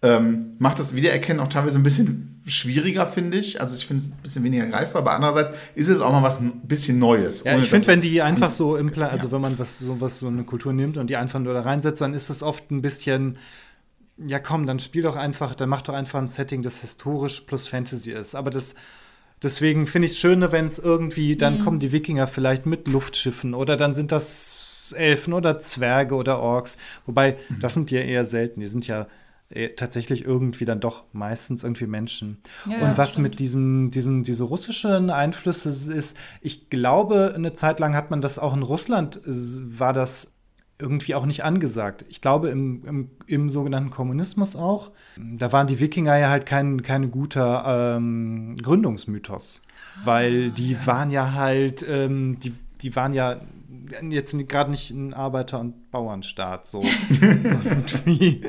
Ähm, macht das Wiedererkennen auch teilweise ein bisschen schwieriger, finde ich. Also ich finde es ein bisschen weniger greifbar, aber andererseits ist es auch mal was ein bisschen Neues. Ja, ich finde, wenn die einfach so im Plan, also ja. wenn man was so was so eine Kultur nimmt und die einfach nur da reinsetzt, dann ist es oft ein bisschen ja komm, dann spiel doch einfach, dann mach doch einfach ein Setting, das historisch plus Fantasy ist. Aber das deswegen finde ich es schöner, wenn es irgendwie, dann mhm. kommen die Wikinger vielleicht mit Luftschiffen oder dann sind das Elfen oder Zwerge oder Orks. Wobei, mhm. das sind ja eher selten. Die sind ja tatsächlich irgendwie dann doch meistens irgendwie Menschen. Ja, und was stimmt. mit diesem, diesen, diese russischen Einflüsse ist, ich glaube, eine Zeit lang hat man das auch in Russland, war das irgendwie auch nicht angesagt. Ich glaube, im, im, im sogenannten Kommunismus auch, da waren die Wikinger ja halt kein, kein guter ähm, Gründungsmythos. Weil die waren ja halt, ähm, die, die waren ja jetzt gerade nicht ein Arbeiter- und Bauernstaat so irgendwie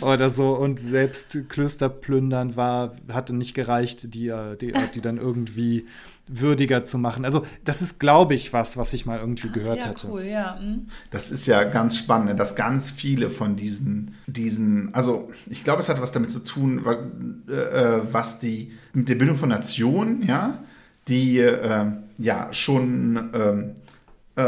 oder so und selbst Klöster plündern war hatte nicht gereicht, die, die, die dann irgendwie würdiger zu machen. Also das ist, glaube ich, was, was ich mal irgendwie gehört ja, hätte. Cool, ja. Mhm. Das ist ja ganz spannend, dass ganz viele von diesen, diesen, also ich glaube, es hat was damit zu tun, äh, was die mit der Bildung von Nationen, ja, die äh, ja schon ähm, äh,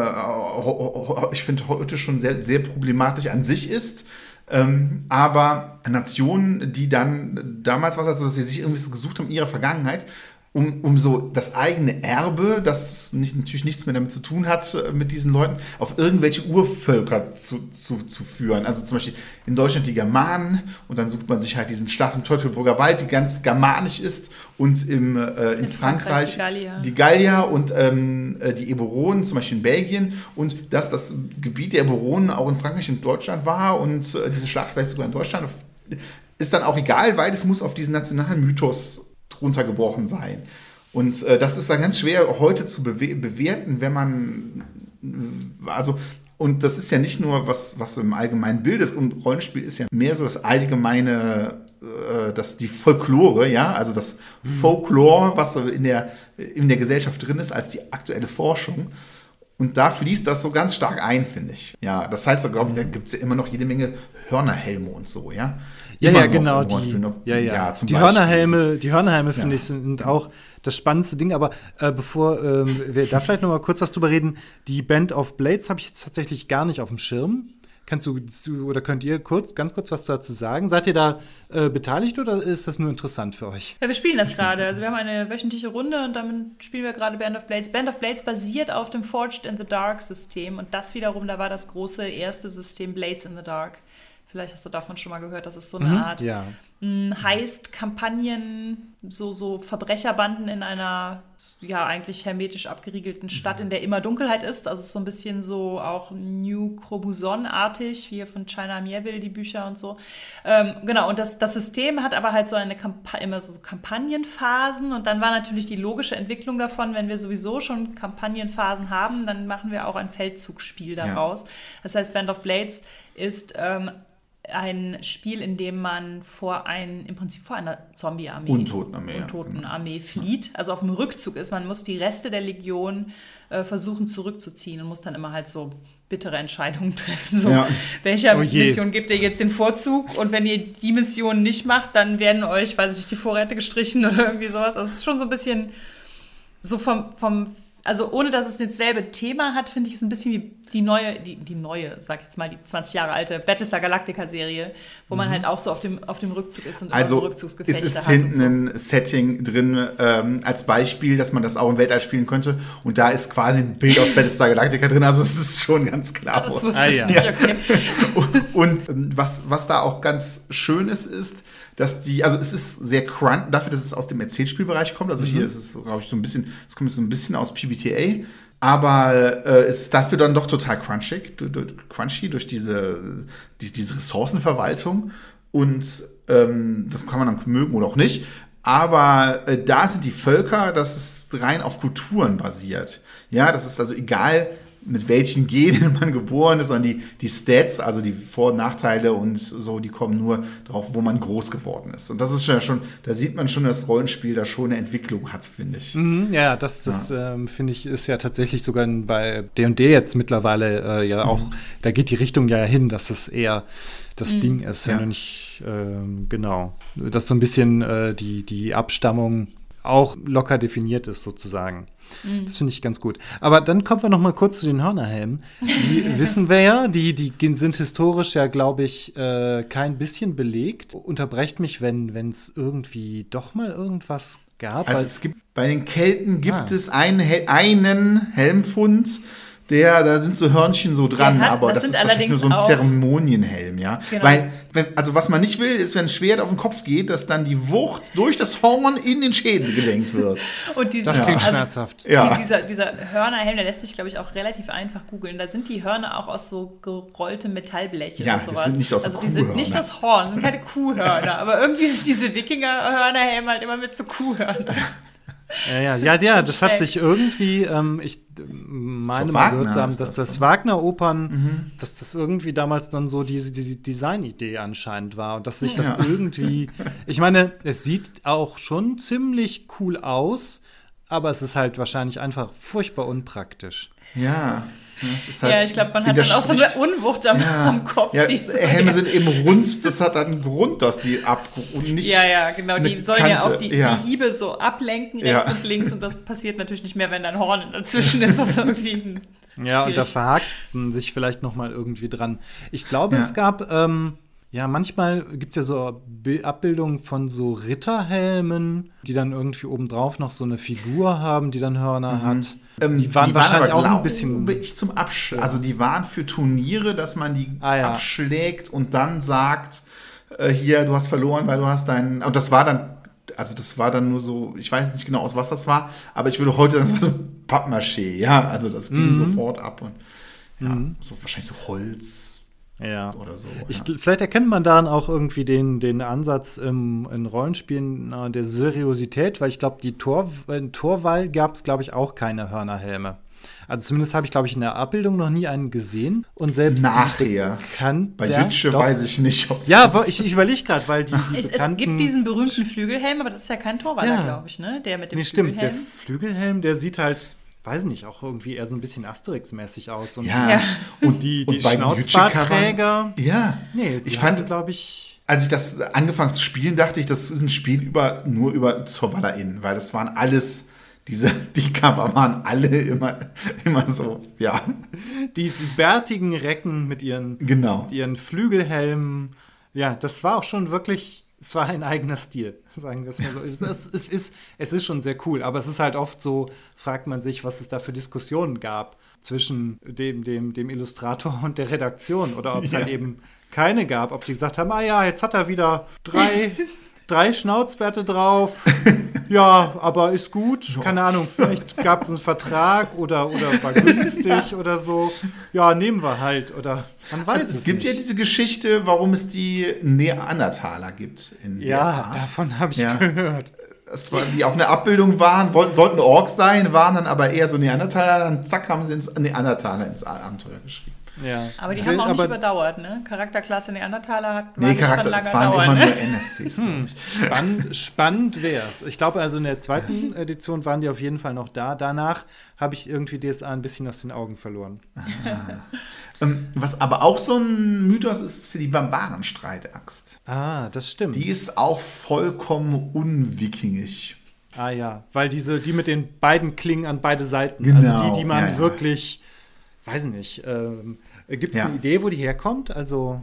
ich finde heute schon sehr, sehr problematisch an sich ist. Ähm, aber Nationen, die dann, damals war es halt dass sie sich irgendwie gesucht haben in ihrer Vergangenheit um, um so das eigene Erbe, das nicht, natürlich nichts mehr damit zu tun hat, äh, mit diesen Leuten, auf irgendwelche Urvölker zu, zu, zu führen. Also zum Beispiel in Deutschland die Germanen und dann sucht man sich halt diesen Staat im Teutoburger Wald, die ganz germanisch ist und im, äh, in, in, Frankreich, Frankreich die Gallier, die Gallier und ähm, äh, die Eburonen, zum Beispiel in Belgien und dass das Gebiet der Eburonen auch in Frankreich und Deutschland war und äh, diese Schlacht vielleicht sogar in Deutschland ist dann auch egal, weil es muss auf diesen nationalen Mythos runtergebrochen sein. Und äh, das ist dann ganz schwer heute zu bewe bewerten, wenn man, also, und das ist ja nicht nur was, was im allgemeinen Bild ist, und Rollenspiel ist ja mehr so das allgemeine, äh, das, die Folklore, ja, also das mhm. Folklore, was in der, in der Gesellschaft drin ist, als die aktuelle Forschung. Und da fließt das so ganz stark ein, finde ich. Ja, das heißt, da, glaub, da gibt es ja immer noch jede Menge Hörnerhelme und so, ja. Ja, ja, genau. Die, ja, ja. ja die Hörnerhelme, die Hörnerhelme finde ich sind auch das spannendste Ding. Aber äh, bevor ähm, wir da vielleicht noch mal kurz was drüber reden, die Band of Blades habe ich jetzt tatsächlich gar nicht auf dem Schirm. Kannst du oder könnt ihr kurz, ganz kurz was dazu sagen? Seid ihr da äh, beteiligt oder ist das nur interessant für euch? Ja, wir spielen das gerade. Also wir haben eine wöchentliche Runde und damit spielen wir gerade Band of Blades. Band of Blades basiert auf dem Forged in the Dark System und das wiederum, da war das große erste System Blades in the Dark. Vielleicht hast du davon schon mal gehört. Das ist so eine mhm, Art ja. Heißt Kampagnen, so, so Verbrecherbanden in einer ja eigentlich hermetisch abgeriegelten Stadt, in der immer Dunkelheit ist. Also so ein bisschen so auch New Crobuson-artig, wie von China Mieville, die Bücher und so. Ähm, genau, und das, das System hat aber halt so eine Kampa immer so Kampagnenphasen und dann war natürlich die logische Entwicklung davon, wenn wir sowieso schon Kampagnenphasen haben, dann machen wir auch ein Feldzugsspiel daraus. Ja. Das heißt, Band of Blades ist ähm, ein Spiel, in dem man vor ein, im Prinzip vor einer Zombie-Armee, Untotenarmee, Untotenarmee ja. flieht, also auf dem Rückzug ist. Man muss die Reste der Legion äh, versuchen zurückzuziehen und muss dann immer halt so bittere Entscheidungen treffen. So, ja. welcher oh Mission gebt ihr jetzt den Vorzug? Und wenn ihr die Mission nicht macht, dann werden euch, weiß ich nicht, die Vorräte gestrichen oder irgendwie sowas. Also es ist schon so ein bisschen so vom, vom also ohne dass es dasselbe Thema hat, finde ich es ein bisschen wie die neue, die, die neue, sag ich jetzt mal, die 20 Jahre alte Battlestar Galactica-Serie, wo man mhm. halt auch so auf dem, auf dem Rückzug ist und also so Rückzugsgefechte ist es hinten so. ein Setting drin ähm, als Beispiel, dass man das auch im Weltall spielen könnte und da ist quasi ein Bild aus Battlestar Galactica drin, also es ist schon ganz klar. Ja, das wusste ah, ich ja. nicht, okay. und, und ähm, was, was da auch ganz schön ist, ist, dass die, also es ist sehr crunch, dafür, dass es aus dem Erzählspielbereich kommt. Also hier ist es, glaube ich, so ein bisschen, es kommt so ein bisschen aus PBTA. Aber äh, es ist dafür dann doch total crunchig, crunchy durch diese, die, diese Ressourcenverwaltung. Und ähm, das kann man dann mögen oder auch nicht. Aber äh, da sind die Völker, das ist rein auf Kulturen basiert. Ja, das ist also egal, mit welchen Genen man geboren ist, sondern die, die Stats, also die Vor- und Nachteile und so, die kommen nur drauf, wo man groß geworden ist. Und das ist ja schon, da sieht man schon, dass das Rollenspiel da schon eine Entwicklung hat, finde ich. Mhm, ja, das, das Ähm, finde ich, ist ja tatsächlich sogar in- bei D&D jetzt mittlerweile äh, ja auch, da geht die Richtung ja hin, dass es eher das Ding ist, wenn Ja. nicht, ähm, genau, dass so ein bisschen äh, die, die Abstammung auch locker definiert ist sozusagen. Das finde ich ganz gut. Aber dann kommen wir noch mal kurz zu den Hörnerhelmen. Die wissen wir ja, die, die sind historisch ja, glaube ich, äh, kein bisschen belegt. Unterbrecht mich, wenn es irgendwie doch mal irgendwas gab. Also es gibt bei den Kelten gibt Ah. es einen, einen Helmfund, der, da sind so Hörnchen so dran, hat- aber das das, ist wahrscheinlich nur so ein auch- Zeremonienhelm, ja. Genau. Weil, wenn, also was man nicht will, ist, wenn ein Schwert auf den Kopf geht, dass dann die Wucht durch das Horn in den Schädel gelenkt wird. Und dieses, das klingt also, schmerzhaft. Ja. Die, dieser, dieser Hörnerhelm, der lässt sich, glaube ich, auch relativ einfach googeln. Da sind die Hörner auch aus so gerolltem Metallblech Ja, oder das sowas. sind nicht aus so also die sind nicht das Horn, sind keine Kuhhörner. aber irgendwie sind diese Wikinger-Hörnerhelme halt immer mit so Kuhhörnern. Ja, ja, ja, ja das hat sich irgendwie, ähm, ich äh, meine So mal gehört zu haben, dass das, das, ne? Wagner-Opern, dass das irgendwie damals dann so diese, diese Designidee anscheinend war und dass sich das Ja. irgendwie, ich meine, es sieht auch schon ziemlich cool aus, aber es ist halt wahrscheinlich einfach furchtbar unpraktisch. Ja. Halt ja, ich glaube, man hat dann auch so eine Unwucht am, ja. am Kopf. Ja, die so- Helme sind eben rund, das hat einen Grund, dass die ab und nicht. Ja, ja, genau. Die sollen ja Kante, auch die, ja. die Hiebe so ablenken, Ja. rechts und links. Und das passiert natürlich nicht mehr, wenn da ein Horn dazwischen ist. Das irgendwie ein Ja, und da verhakt man sich vielleicht noch mal irgendwie dran. Ich glaube, Ja. es gab, ähm, ja, manchmal gibt es ja so Bi- Abbildungen von so Ritterhelmen, die dann irgendwie obendrauf noch so eine Figur haben, die dann Hörner hat. Ähm, die waren wahrscheinlich aber, auch ein bisschen. ich zum Absch also die waren für Turniere, dass man die Ah, ja. abschlägt und dann sagt, äh, hier, du hast verloren, weil du hast deinen. Und das war dann, also das war dann nur so, ich weiß nicht genau aus was das war, aber ich würde heute, das war so Pappmaché, ja, also das ging Mhm. sofort ab und ja, so wahrscheinlich so Holz Ja. oder so. Ich, ja. Vielleicht erkennt man daran auch irgendwie den, den Ansatz im, in Rollenspielen äh, der Seriosität, weil ich glaube, die Tor, in Torwall gab es, glaube ich, auch keine Hörnerhelme. Also zumindest habe ich, glaube ich, in der Abbildung noch nie einen gesehen. Und selbst Nachher. kann Bei Witsche weiß ich nicht, ob es Ja, ich, ich überlege gerade, weil die, die Es, es gibt diesen berühmten Flügelhelm, aber das ist ja kein Torwaller, Ja. glaube ich, ne? Der mit dem Nee, stimmt, der Flügelhelm. Flügelhelm, der sieht halt, weiß nicht, auch irgendwie eher so ein bisschen Asterix-mäßig aus. Und Ja. Und die, die den Schnauzbartträger, Ja. nee, die ich fand, glaube ich, als ich das angefangen zu spielen, dachte ich, das ist ein Spiel über, nur über ZorwallerInnen, weil das waren alles, diese, die Cover waren alle immer, immer so, ja, die, die bärtigen Recken mit ihren, genau. mit ihren Flügelhelmen, ja, das war auch schon wirklich, es war ein eigener Stil, sagen wir es mal so. Es, es, es, ist, es ist schon sehr cool, aber es ist halt oft so, fragt man sich, was es da für Diskussionen gab zwischen dem, dem, dem Illustrator und der Redaktion oder ob es Ja. halt eben keine gab, ob die gesagt haben, ah ja, jetzt hat er wieder drei, drei Schnauzbärte drauf. Ja, aber ist gut. Keine Ahnung, vielleicht gab es einen Vertrag oder, oder war günstig oder so. Ja, nehmen wir halt. Oder man weiß Also, es, es gibt nicht. ja diese Geschichte, warum es die Neandertaler gibt in Ja, DSA. davon habe ich Ja. gehört. Das war, die auf einer Abbildung waren, wollten, sollten Orks sein, waren dann aber eher so Neandertaler, dann zack, haben sie ins Neandertaler ins Abenteuer geschrieben. Ja. Aber die haben auch nicht aber überdauert, ne? Charakterklasse Neandertaler hat Nee, Charakter, es waren Dauer, immer ne? nur NSCs. ich. Spannend, spannend wäre es. Ich glaube, also in der zweiten Edition waren die auf jeden Fall noch da. Danach habe ich irgendwie DSA ein bisschen aus den Augen verloren. Ähm, was aber auch so ein Mythos ist, ist die Barbarenstreitaxt. Ah, das stimmt. Die ist auch vollkommen unwikingig. ah ja, weil diese, die mit den beiden Klingen an beide Seiten, Genau, also die, die man ja, ja. wirklich, weiß nicht, ähm, gibt es Ja. eine Idee, wo die herkommt? Also,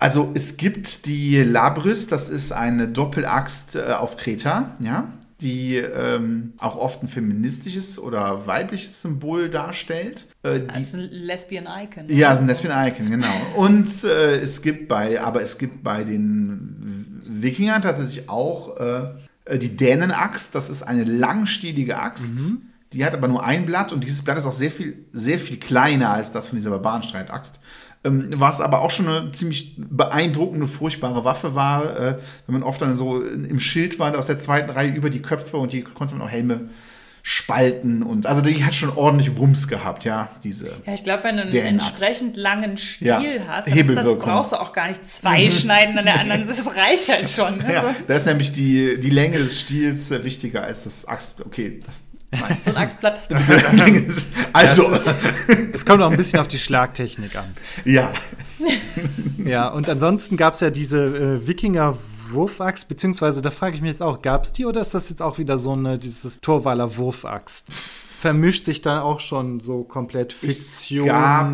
Also es gibt die Labris, das ist eine Doppelaxt äh, auf Kreta, ja, die ähm, auch oft ein feministisches oder weibliches Symbol darstellt. Äh, die, Das ist ein Lesbian Icon. ne? ja, ist ein Lesbian Icon, genau. Und äh, es gibt bei, aber es gibt bei den Wikinger tatsächlich auch äh, die Dänenaxt. Das ist eine langstielige Axt. Mhm. Die hat aber nur ein Blatt und dieses Blatt ist auch sehr viel, sehr viel kleiner als das von dieser Barbarenstreitaxt. Ähm, was aber auch schon eine ziemlich beeindruckende, furchtbare Waffe war, äh, wenn man oft dann so im Schild war, aus der zweiten Reihe über die Köpfe und die konnte man auch Helme spalten und also die hat schon ordentlich Wumms gehabt, ja, diese. Ja, ich glaube, wenn du einen entsprechend langen Stil Ja, hast, das brauchst du auch gar nicht zwei schneiden an der anderen. Das reicht halt schon. Ne? Ja, So, da ist nämlich die, die Länge des Stils äh, wichtiger als das Axt. Okay, das. Nein. so ein Axtblatt. also, Ja, Es kommt auch ein bisschen auf die Schlagtechnik an. ja. Ja, und ansonsten gab es ja diese äh, Wikinger Wurfaxt, beziehungsweise da frage ich mich jetzt auch, gab es die oder ist das jetzt auch wieder so eine, dieses Torwaler Wurfaxt? Vermischt sich dann auch schon so komplett Fiktion? Es gab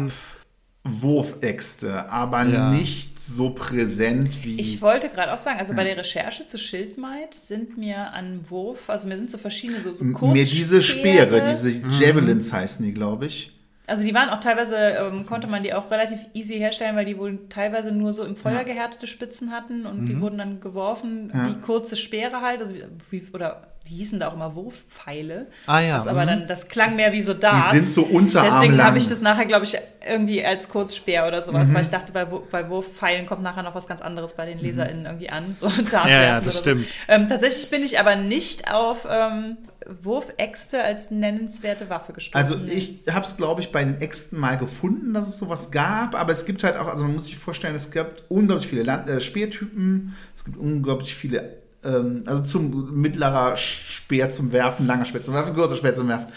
Wurfäxte, aber Ja. nicht so präsent wie. Ich wollte gerade auch sagen, also bei der Recherche zu Schildmaid sind mir an Wurf, also mir sind so verschiedene so, so M- mir diese Speere, diese Javelins heißen die, glaube ich. Also die waren auch teilweise, ähm, konnte man die auch relativ easy herstellen, weil die wohl teilweise nur so im Feuer gehärtete Spitzen hatten und Mhm. die wurden dann geworfen wie kurze Speere halt, also wie, wie, oder wie hießen da auch immer Wurfpfeile. Ah ja, Das aber mhm. dann, das klang mehr wie so Darts. sind so unterarmlang. Deswegen habe ich das nachher, glaube ich, irgendwie als Kurzspeer oder sowas, Mhm. weil ich dachte, bei, bei Wurfpfeilen kommt nachher noch was ganz anderes bei den LeserInnen irgendwie an. So Ja, ja, das stimmt. So. Ähm, tatsächlich bin ich aber nicht auf ähm, Wurfäxte als nennenswerte Waffe gestoßen. Also ich habe es, glaube ich, bei den Äxten mal gefunden, dass es sowas gab, aber es gibt halt auch, also man muss sich vorstellen, es gibt unglaublich viele Land äh, Speertypen, es gibt unglaublich viele, ähm, also zum mittlerer Speer zum Werfen, langer Speer zum Werfen, kurzer Speer zum Werfen,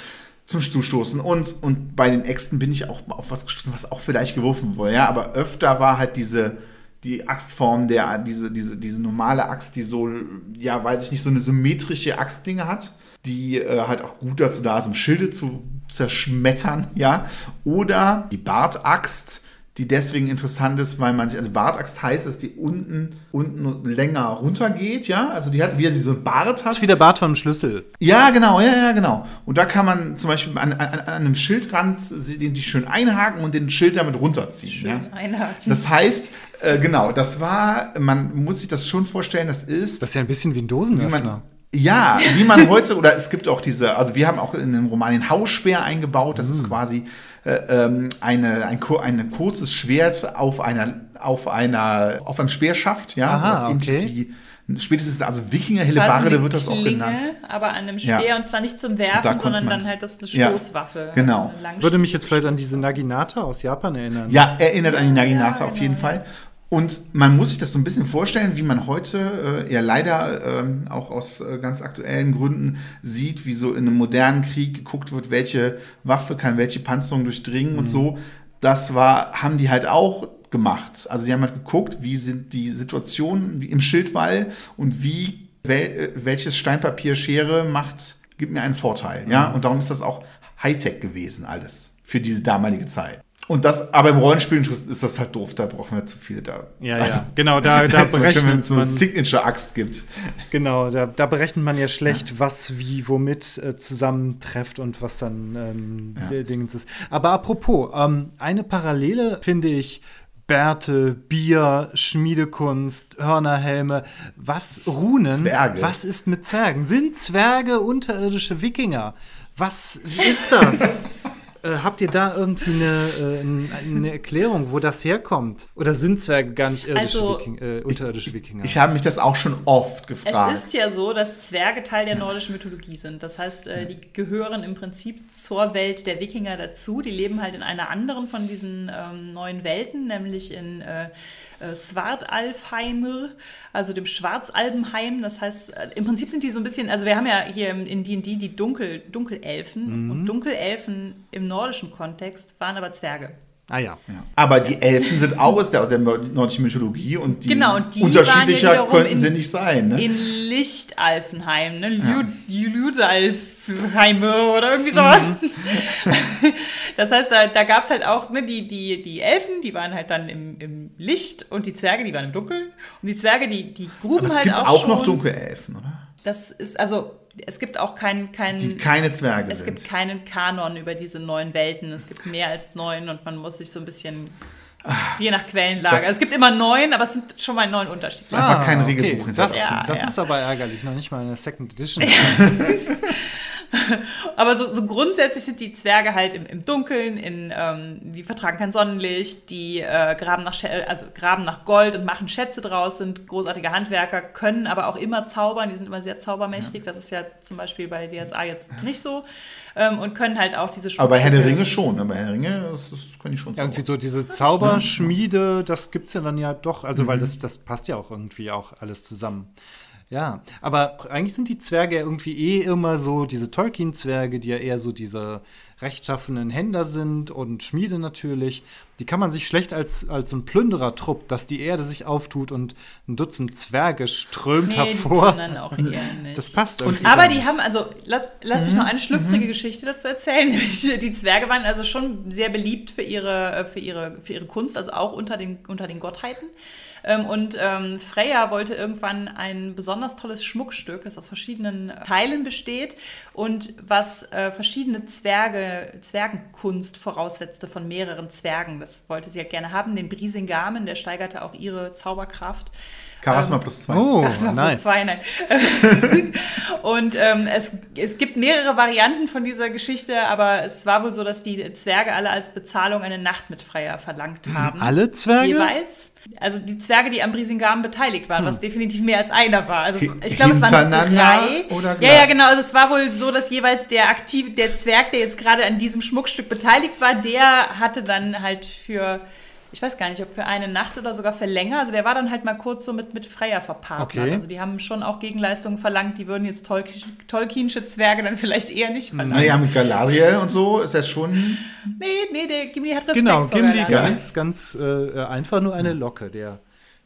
zum Zustoßen und, und bei den Äxten bin ich auch auf was gestoßen, was auch vielleicht geworfen wurde, ja, aber öfter war halt diese die Axtform, der, diese, diese, diese normale Axt, die so, ja, weiß ich nicht, so eine symmetrische Axtdinge hat, die äh, halt auch gut dazu da ist, um Schilde zu zerschmettern, ja. Oder die Bartaxt, die deswegen interessant ist, weil man sich, also Bartaxt heißt, dass die unten, unten länger runtergeht, ja. Also die hat, wie sie so ein Bart hat. Wie der Bart vom Schlüssel. Ja, genau, ja, ja, genau. Und da kann man zum Beispiel an, an, an einem Schildrand den die schön einhaken und den Schild damit runterziehen. Ja? einhaken. Das heißt, äh, genau, das war, man muss sich das schon vorstellen, das ist. Das ist ja ein bisschen wie ein wie Dosenöffner. man, ja, wie man heute, oder es gibt auch diese, also wir haben auch in dem Roman den Hausspeer eingebaut, das ist Mm. quasi äh, ähm, eine, ein, kur- ein kurzes Schwert auf einer, auf einer, auf einem Speerschaft, ja, Aha, sowas ähnliches okay. wie, spätestens, also Wikinger, Hellebarde wird das auch Klinge, genannt. Aber an einem Ja. Speer und zwar nicht zum Werfen, sondern man- dann halt das ist eine Ja, Stoßwaffe. genau. Also eine Würde mich jetzt vielleicht an diese Naginata aus Japan erinnern. Ja, erinnert an die Naginata Ja, auf genau, jeden ja. Fall. Und man muss sich das so ein bisschen vorstellen, wie man heute äh, ja leider ähm, auch aus äh, ganz aktuellen Gründen sieht, wie so in einem modernen Krieg geguckt wird, welche Waffe kann welche Panzerung durchdringen und so. Das war, haben die halt auch gemacht. Also die haben halt geguckt, wie sind die Situationen im Schildwall und wie wel, äh, welches Steinpapier Schere macht, gibt mir einen Vorteil. Ja, und darum ist das auch Hightech gewesen alles für diese damalige Zeit. Und das, aber im Rollenspiel ist das halt doof, da brauchen wir zu viele da. Ja, ja. Genau, da- da mal schön, wenn berechnet es so eine Signature-Axt gibt. Genau, da, da berechnet man ja schlecht, was wie womit äh, zusammentrefft und was dann ähm, Ja. der Dingens ist. Aber apropos, ähm, eine Parallele finde ich Bärte, Bier, Schmiedekunst, Hörnerhelme, was Runen, Zwerge. was ist mit Zwergen? Sind Zwerge unterirdische Wikinger? Was ist das? äh, habt ihr da irgendwie eine, äh, eine Erklärung, wo das herkommt? Oder sind Zwerge gar nicht irdische Also, Wiking, äh, unterirdische Wikinger? Ich habe mich das auch schon oft gefragt. Es ist ja so, dass Zwerge Teil der nordischen Mythologie sind. Das heißt, äh, die gehören im Prinzip zur Welt der Wikinger dazu. Die leben halt in einer anderen von diesen ähm, neuen Welten, nämlich in äh, Svartalfheimr, also dem Schwarzalbenheim. Das heißt, äh, im Prinzip sind die so ein bisschen, also wir haben ja hier in D&D die Dunkel, Dunkelelfen und Dunkelelfen im nordischen Kontext waren aber Zwerge. Ah ja. Ja. Aber die Elfen sind auch aus der, aus der nordischen Mythologie und die, Genau, und die unterschiedlicher ja könnten in- sie nicht sein. Ne? In Lichtalfenheim, ne? Lü- Lüdalfheime oder irgendwie sowas. Das heißt, da, da gab es halt auch ne, die, die, die Elfen, die waren halt dann im, im Licht und die Zwerge, die waren im Dunkeln. Und die Zwerge, die, die gruben Aber es halt gibt auch, auch, noch Dunkelelfen, oder? Das ist, also, es gibt auch kein, kein Die keine Zwerge es sind. gibt keinen Kanon über diese neuen Welten. Es gibt mehr als neun und man muss sich so ein bisschen Je nach Quellenlage. Das- Also es gibt immer neun, aber es sind schon mal neun Unterschiede. ist einfach kein Regelbuch hinter Das, dran. Ja, das ja. ist aber ärgerlich, noch nicht mal eine Second Edition. Aber so, so grundsätzlich sind die Zwerge halt im, im Dunkeln, in, ähm, die vertragen kein Sonnenlicht, die äh, graben, nach, also graben nach Gold und machen Schätze draus, sind großartige Handwerker, können aber auch immer zaubern, die sind immer sehr zaubermächtig. Das ist ja zum Beispiel bei DSA jetzt nicht so. Ähm, und können halt auch diese Aber bei Herr der Ringe schon. ne? Bei Herr der Ringe, das, das können die schon Irgendwie zaubern. so diese Zauberschmiede, das gibt's ja dann ja doch, also weil das, das passt ja auch irgendwie auch alles zusammen. Ja, aber eigentlich sind die Zwerge ja irgendwie eh immer so diese Tolkien-Zwerge, die ja eher so diese rechtschaffenen Händler sind und Schmiede natürlich. Die kann man sich schlecht als, als so ein Plünderertrupp, dass die Erde sich auftut und ein Dutzend Zwerge strömt Nee, die hervor. können dann auch eher nicht. Das passt irgendwie Aber gar die nicht. haben, also lass, lass mich noch eine schlüpfrige Geschichte dazu erzählen. Die Zwerge waren also schon sehr beliebt für ihre, für ihre, für ihre Kunst, also auch unter den, unter den Gottheiten. Ähm, Und ähm, Freya wollte irgendwann ein besonders tolles Schmuckstück, das aus verschiedenen Teilen besteht und was äh, verschiedene Zwerge, Zwergenkunst voraussetzte von mehreren Zwergen. Das wollte sie halt gerne haben. Den Brisingamen, der steigerte auch ihre Zauberkraft. Charisma plus zwei. Oh, Das war plus nice. zwei, nein. und ähm, es, es gibt mehrere Varianten von dieser Geschichte, aber es war wohl so, dass die Zwerge alle als Bezahlung eine Nacht mit Freier verlangt haben. Alle Zwerge? Jeweils. Also die Zwerge, die am Brisingamen beteiligt waren, was definitiv mehr als einer war. Also ich glaube, es waren drei. oder ja, ja, genau. Also es war wohl so, dass jeweils der aktiv, der Zwerg, der jetzt gerade an diesem Schmuckstück beteiligt war, der hatte dann halt für, ich weiß gar nicht, ob für eine Nacht oder sogar für länger. Also der war dann halt mal kurz so mit, mit Freya verpartnert. Okay. Also die haben schon auch Gegenleistungen verlangt, die würden jetzt Tolkien, Tolkienische Zwerge dann vielleicht eher nicht verlangen. Naja, mit Galadriel und so ist das schon. Nee, nee, der Gimli hat Respekt Genau, Gimli ganz, ganz äh, einfach nur eine Locke, der,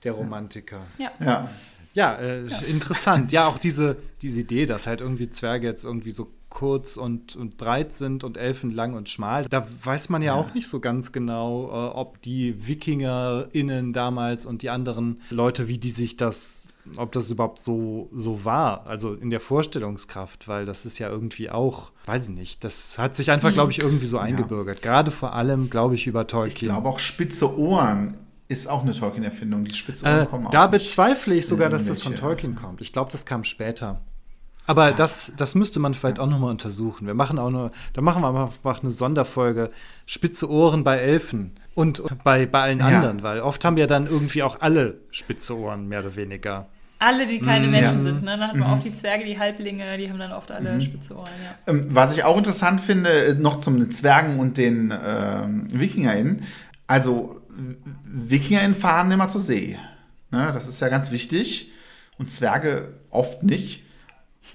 der Romantiker. Ja. Ja. Ja, äh, interessant. Ja, auch diese, diese Idee, dass halt irgendwie Zwerge jetzt irgendwie so kurz und, und breit sind und Elfen lang und schmal. Da weiß man ja, auch nicht so ganz genau, äh, ob die WikingerInnen damals und die anderen Leute, wie die sich das, ob das überhaupt so, so war. Also in der Vorstellungskraft, weil das ist ja irgendwie auch, weiß ich nicht, das hat sich einfach, glaube ich, irgendwie so eingebürgert. Gerade vor allem, glaube ich, über Ich Tolkien. glaube auch spitze Ohren ist auch eine Tolkien-Erfindung. Die spitze Ohren Äh, kommen auch da nicht. bezweifle ich sogar, dass das von Tolkien kommt. Ich glaube, das kam später. Aber das, das müsste man vielleicht auch noch mal untersuchen. Wir machen auch nur, da machen wir einfach eine Sonderfolge spitze Ohren bei Elfen und bei, bei allen Ja. anderen, weil oft haben ja dann irgendwie auch alle spitze Ohren, mehr oder weniger. Alle, die keine Mhm. Menschen ja. sind. Ne? Dann hat man oft die Zwerge, die Halblinge, die haben dann oft alle Mhm. spitze Ohren. Ja. Ähm, Was ich auch interessant finde, äh, noch zum Zwergen und den ähm, WikingerInnen. Also, WikingerInnen fahren immer zur See. Ne, das ist ja ganz wichtig. Und Zwerge oft nicht.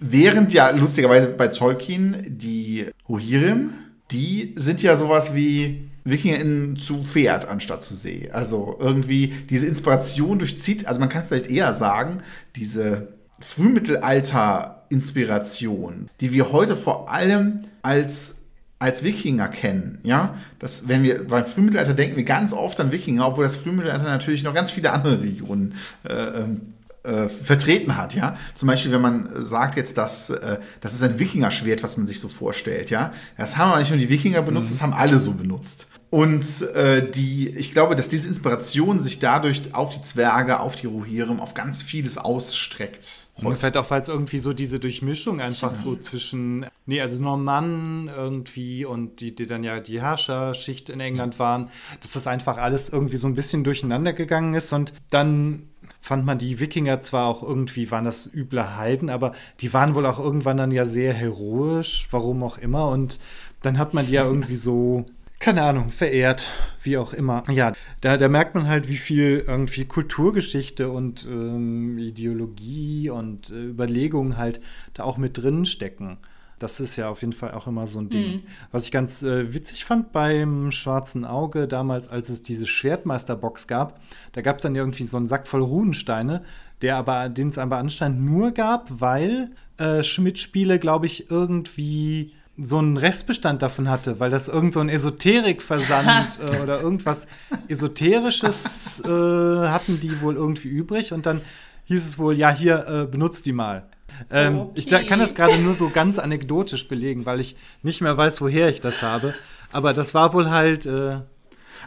Während ja lustigerweise bei Tolkien die Rohirrim, die sind ja sowas wie WikingerInnen zu Pferd anstatt zu See. Also irgendwie diese Inspiration durchzieht, also man kann vielleicht eher sagen, diese Frühmittelalter-Inspiration, die wir heute vor allem als als Wikinger kennen, ja, das, wenn wir beim Frühmittelalter denken wir ganz oft an Wikinger, obwohl das Frühmittelalter natürlich noch ganz viele andere Regionen äh, ähm, äh, vertreten hat, ja. Zum Beispiel, wenn man sagt jetzt, dass äh, das ist ein Wikingerschwert, was man sich so vorstellt, ja. Das haben aber nicht nur die Wikinger benutzt, das haben alle so benutzt. Und äh, die, ich glaube, dass diese Inspiration sich dadurch auf die Zwerge, auf die Rohirrim, auf ganz vieles ausstreckt. Und vielleicht auch, weil es irgendwie so diese Durchmischung einfach so zwischen, nee, also Normannen irgendwie und die, die dann ja die Herrscherschicht in England waren, dass das einfach alles irgendwie so ein bisschen durcheinander gegangen ist und dann fand man die Wikinger zwar auch irgendwie, waren das üble Heiden, aber die waren wohl auch irgendwann dann ja sehr heroisch, warum auch immer und dann hat man die ja irgendwie so keine Ahnung, verehrt, wie auch immer. Ja, da, da merkt man halt, wie viel irgendwie Kulturgeschichte und ähm, Ideologie und äh, Überlegungen halt da auch mit drin stecken. Das ist ja auf jeden Fall auch immer so ein Ding. Was ich ganz äh, witzig fand beim Schwarzen Auge, damals, als es diese Schwertmeisterbox gab, da gab es dann irgendwie so einen Sack voll Runensteine, der aber, den es aber anscheinend nur gab, weil äh, Schmidt-Spiele, glaube ich, irgendwie so einen Restbestand davon hatte, weil das irgend so ein Esoterik-Versand äh, oder irgendwas Esoterisches äh, hatten die wohl irgendwie übrig und dann hieß es wohl, ja, hier, äh, benutzt die mal. Ähm, Ich da, kann das gerade nur so ganz anekdotisch belegen, weil ich nicht mehr weiß, woher ich das habe. Aber das war wohl halt, äh,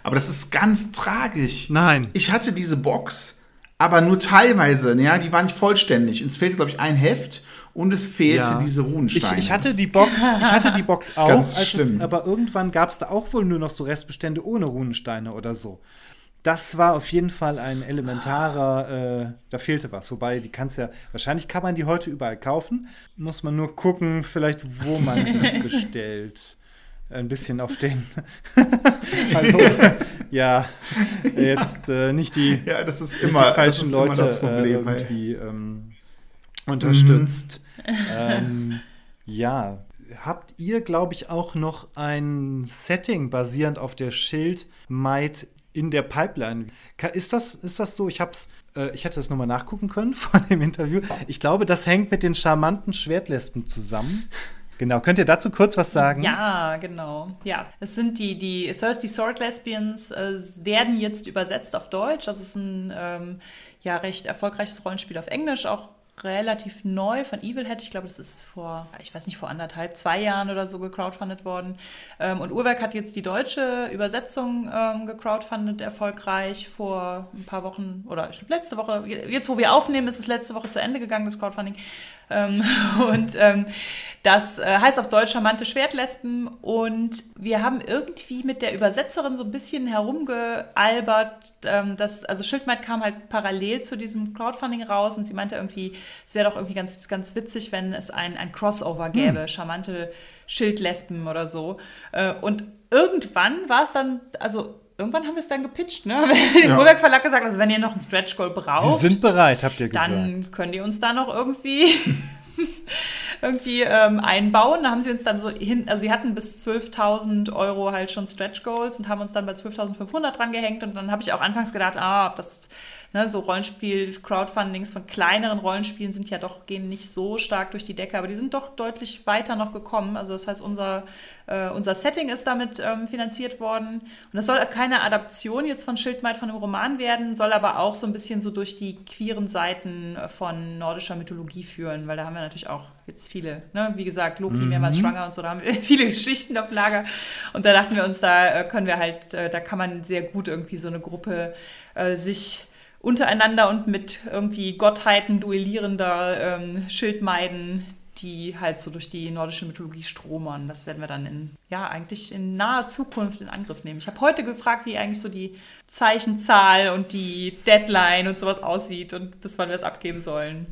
Aber das ist ganz tragisch. Nein. Ich hatte diese Box, aber nur teilweise. Ja, die war nicht vollständig. Es fehlte, glaube ich, ein Heft und es fehlte Ja. diese Ich, Runensteine. ich hatte die Box, ich hatte die Box auch, Ganz schlimm. Es, aber irgendwann gab es da auch wohl nur noch so Restbestände ohne Runensteine oder so. Das war auf jeden Fall ein elementarer, äh, da fehlte was. Wobei, die kannst ja, wahrscheinlich kann man die heute überall kaufen. Muss man nur gucken, vielleicht, wo man die bestellt. Ein bisschen auf den. Hallo. ja, jetzt äh, nicht die, ja, das ist nicht immer, die falschen das ist Leute immer das Problem. äh, irgendwie ähm, unterstützt. ähm, ja, habt ihr, glaube ich, auch noch ein Setting basierend auf der Schildmaid in der Pipeline? Ist das, ist das so? Ich hab's, äh, ich hätte das nochmal nachgucken können vor dem Interview. Ich glaube, das hängt mit den charmanten Schwertlespen zusammen. Genau, könnt ihr dazu kurz was sagen? Ja, genau. Ja, es sind die, die Thirsty Sword Lesbians, äh, werden jetzt übersetzt auf Deutsch. Das ist ein ähm, ja, recht erfolgreiches Rollenspiel auf Englisch, auch relativ neu von Evilhead. Ich glaube, das ist vor, ich weiß nicht, vor anderthalb, zwei Jahren oder so gecrowdfundet worden. Ähm, und Uhrwerk hat jetzt die deutsche Übersetzung ähm, gecrowdfundet, erfolgreich vor ein paar Wochen oder ich glaub, letzte Woche. Jetzt, wo wir aufnehmen, ist es letzte Woche zu Ende gegangen, das Crowdfunding. Ähm, und ähm, das äh, heißt auf Deutsch charmante Schwertlesben. Und wir haben irgendwie mit der Übersetzerin so ein bisschen herumgealbert. Ähm, dass, also Schildmaid kam halt parallel zu diesem Crowdfunding raus und sie meinte irgendwie, es wäre doch irgendwie ganz, ganz witzig, wenn es ein, ein Crossover gäbe, charmante Schildlesben oder so. Äh, und irgendwann war es dann, also irgendwann haben wir es dann gepitcht, ne? Haben wir dem Ja. Urwerk Verlag gesagt, also wenn ihr noch ein Stretch Goal braucht, Wir sind bereit, habt ihr gesagt. dann könnt ihr uns da noch irgendwie irgendwie ähm, einbauen. Da haben sie uns dann so hin, also sie hatten bis 12.000 Euro halt schon Stretch Goals und haben uns dann bei 12.500 dran gehängt und dann habe ich auch anfangs gedacht, ah, das ne, so Rollenspiel, Crowdfundings von kleineren Rollenspielen sind ja doch, gehen nicht so stark durch die Decke, aber die sind doch deutlich weiter noch gekommen. Also das heißt, unser, äh, unser Setting ist damit ähm, finanziert worden und das soll keine Adaption jetzt von Schildmaid von einem Roman werden, soll aber auch so ein bisschen so durch die queeren Seiten von nordischer Mythologie führen, weil da haben wir natürlich auch jetzt viele, ne? wie gesagt, Loki mehrmals schwanger und so, da haben wir viele Geschichten auf Lager und da dachten wir uns, da äh, können wir halt, äh, da kann man sehr gut irgendwie so eine Gruppe äh, sich untereinander und mit irgendwie Gottheiten duellierender ähm, Schildmeiden, die halt so durch die nordische Mythologie stromern. Das werden wir dann in, ja, eigentlich in naher Zukunft in Angriff nehmen. Ich habe heute gefragt, wie eigentlich so die Zeichenzahl und die Deadline und sowas aussieht und bis wann wir es abgeben sollen.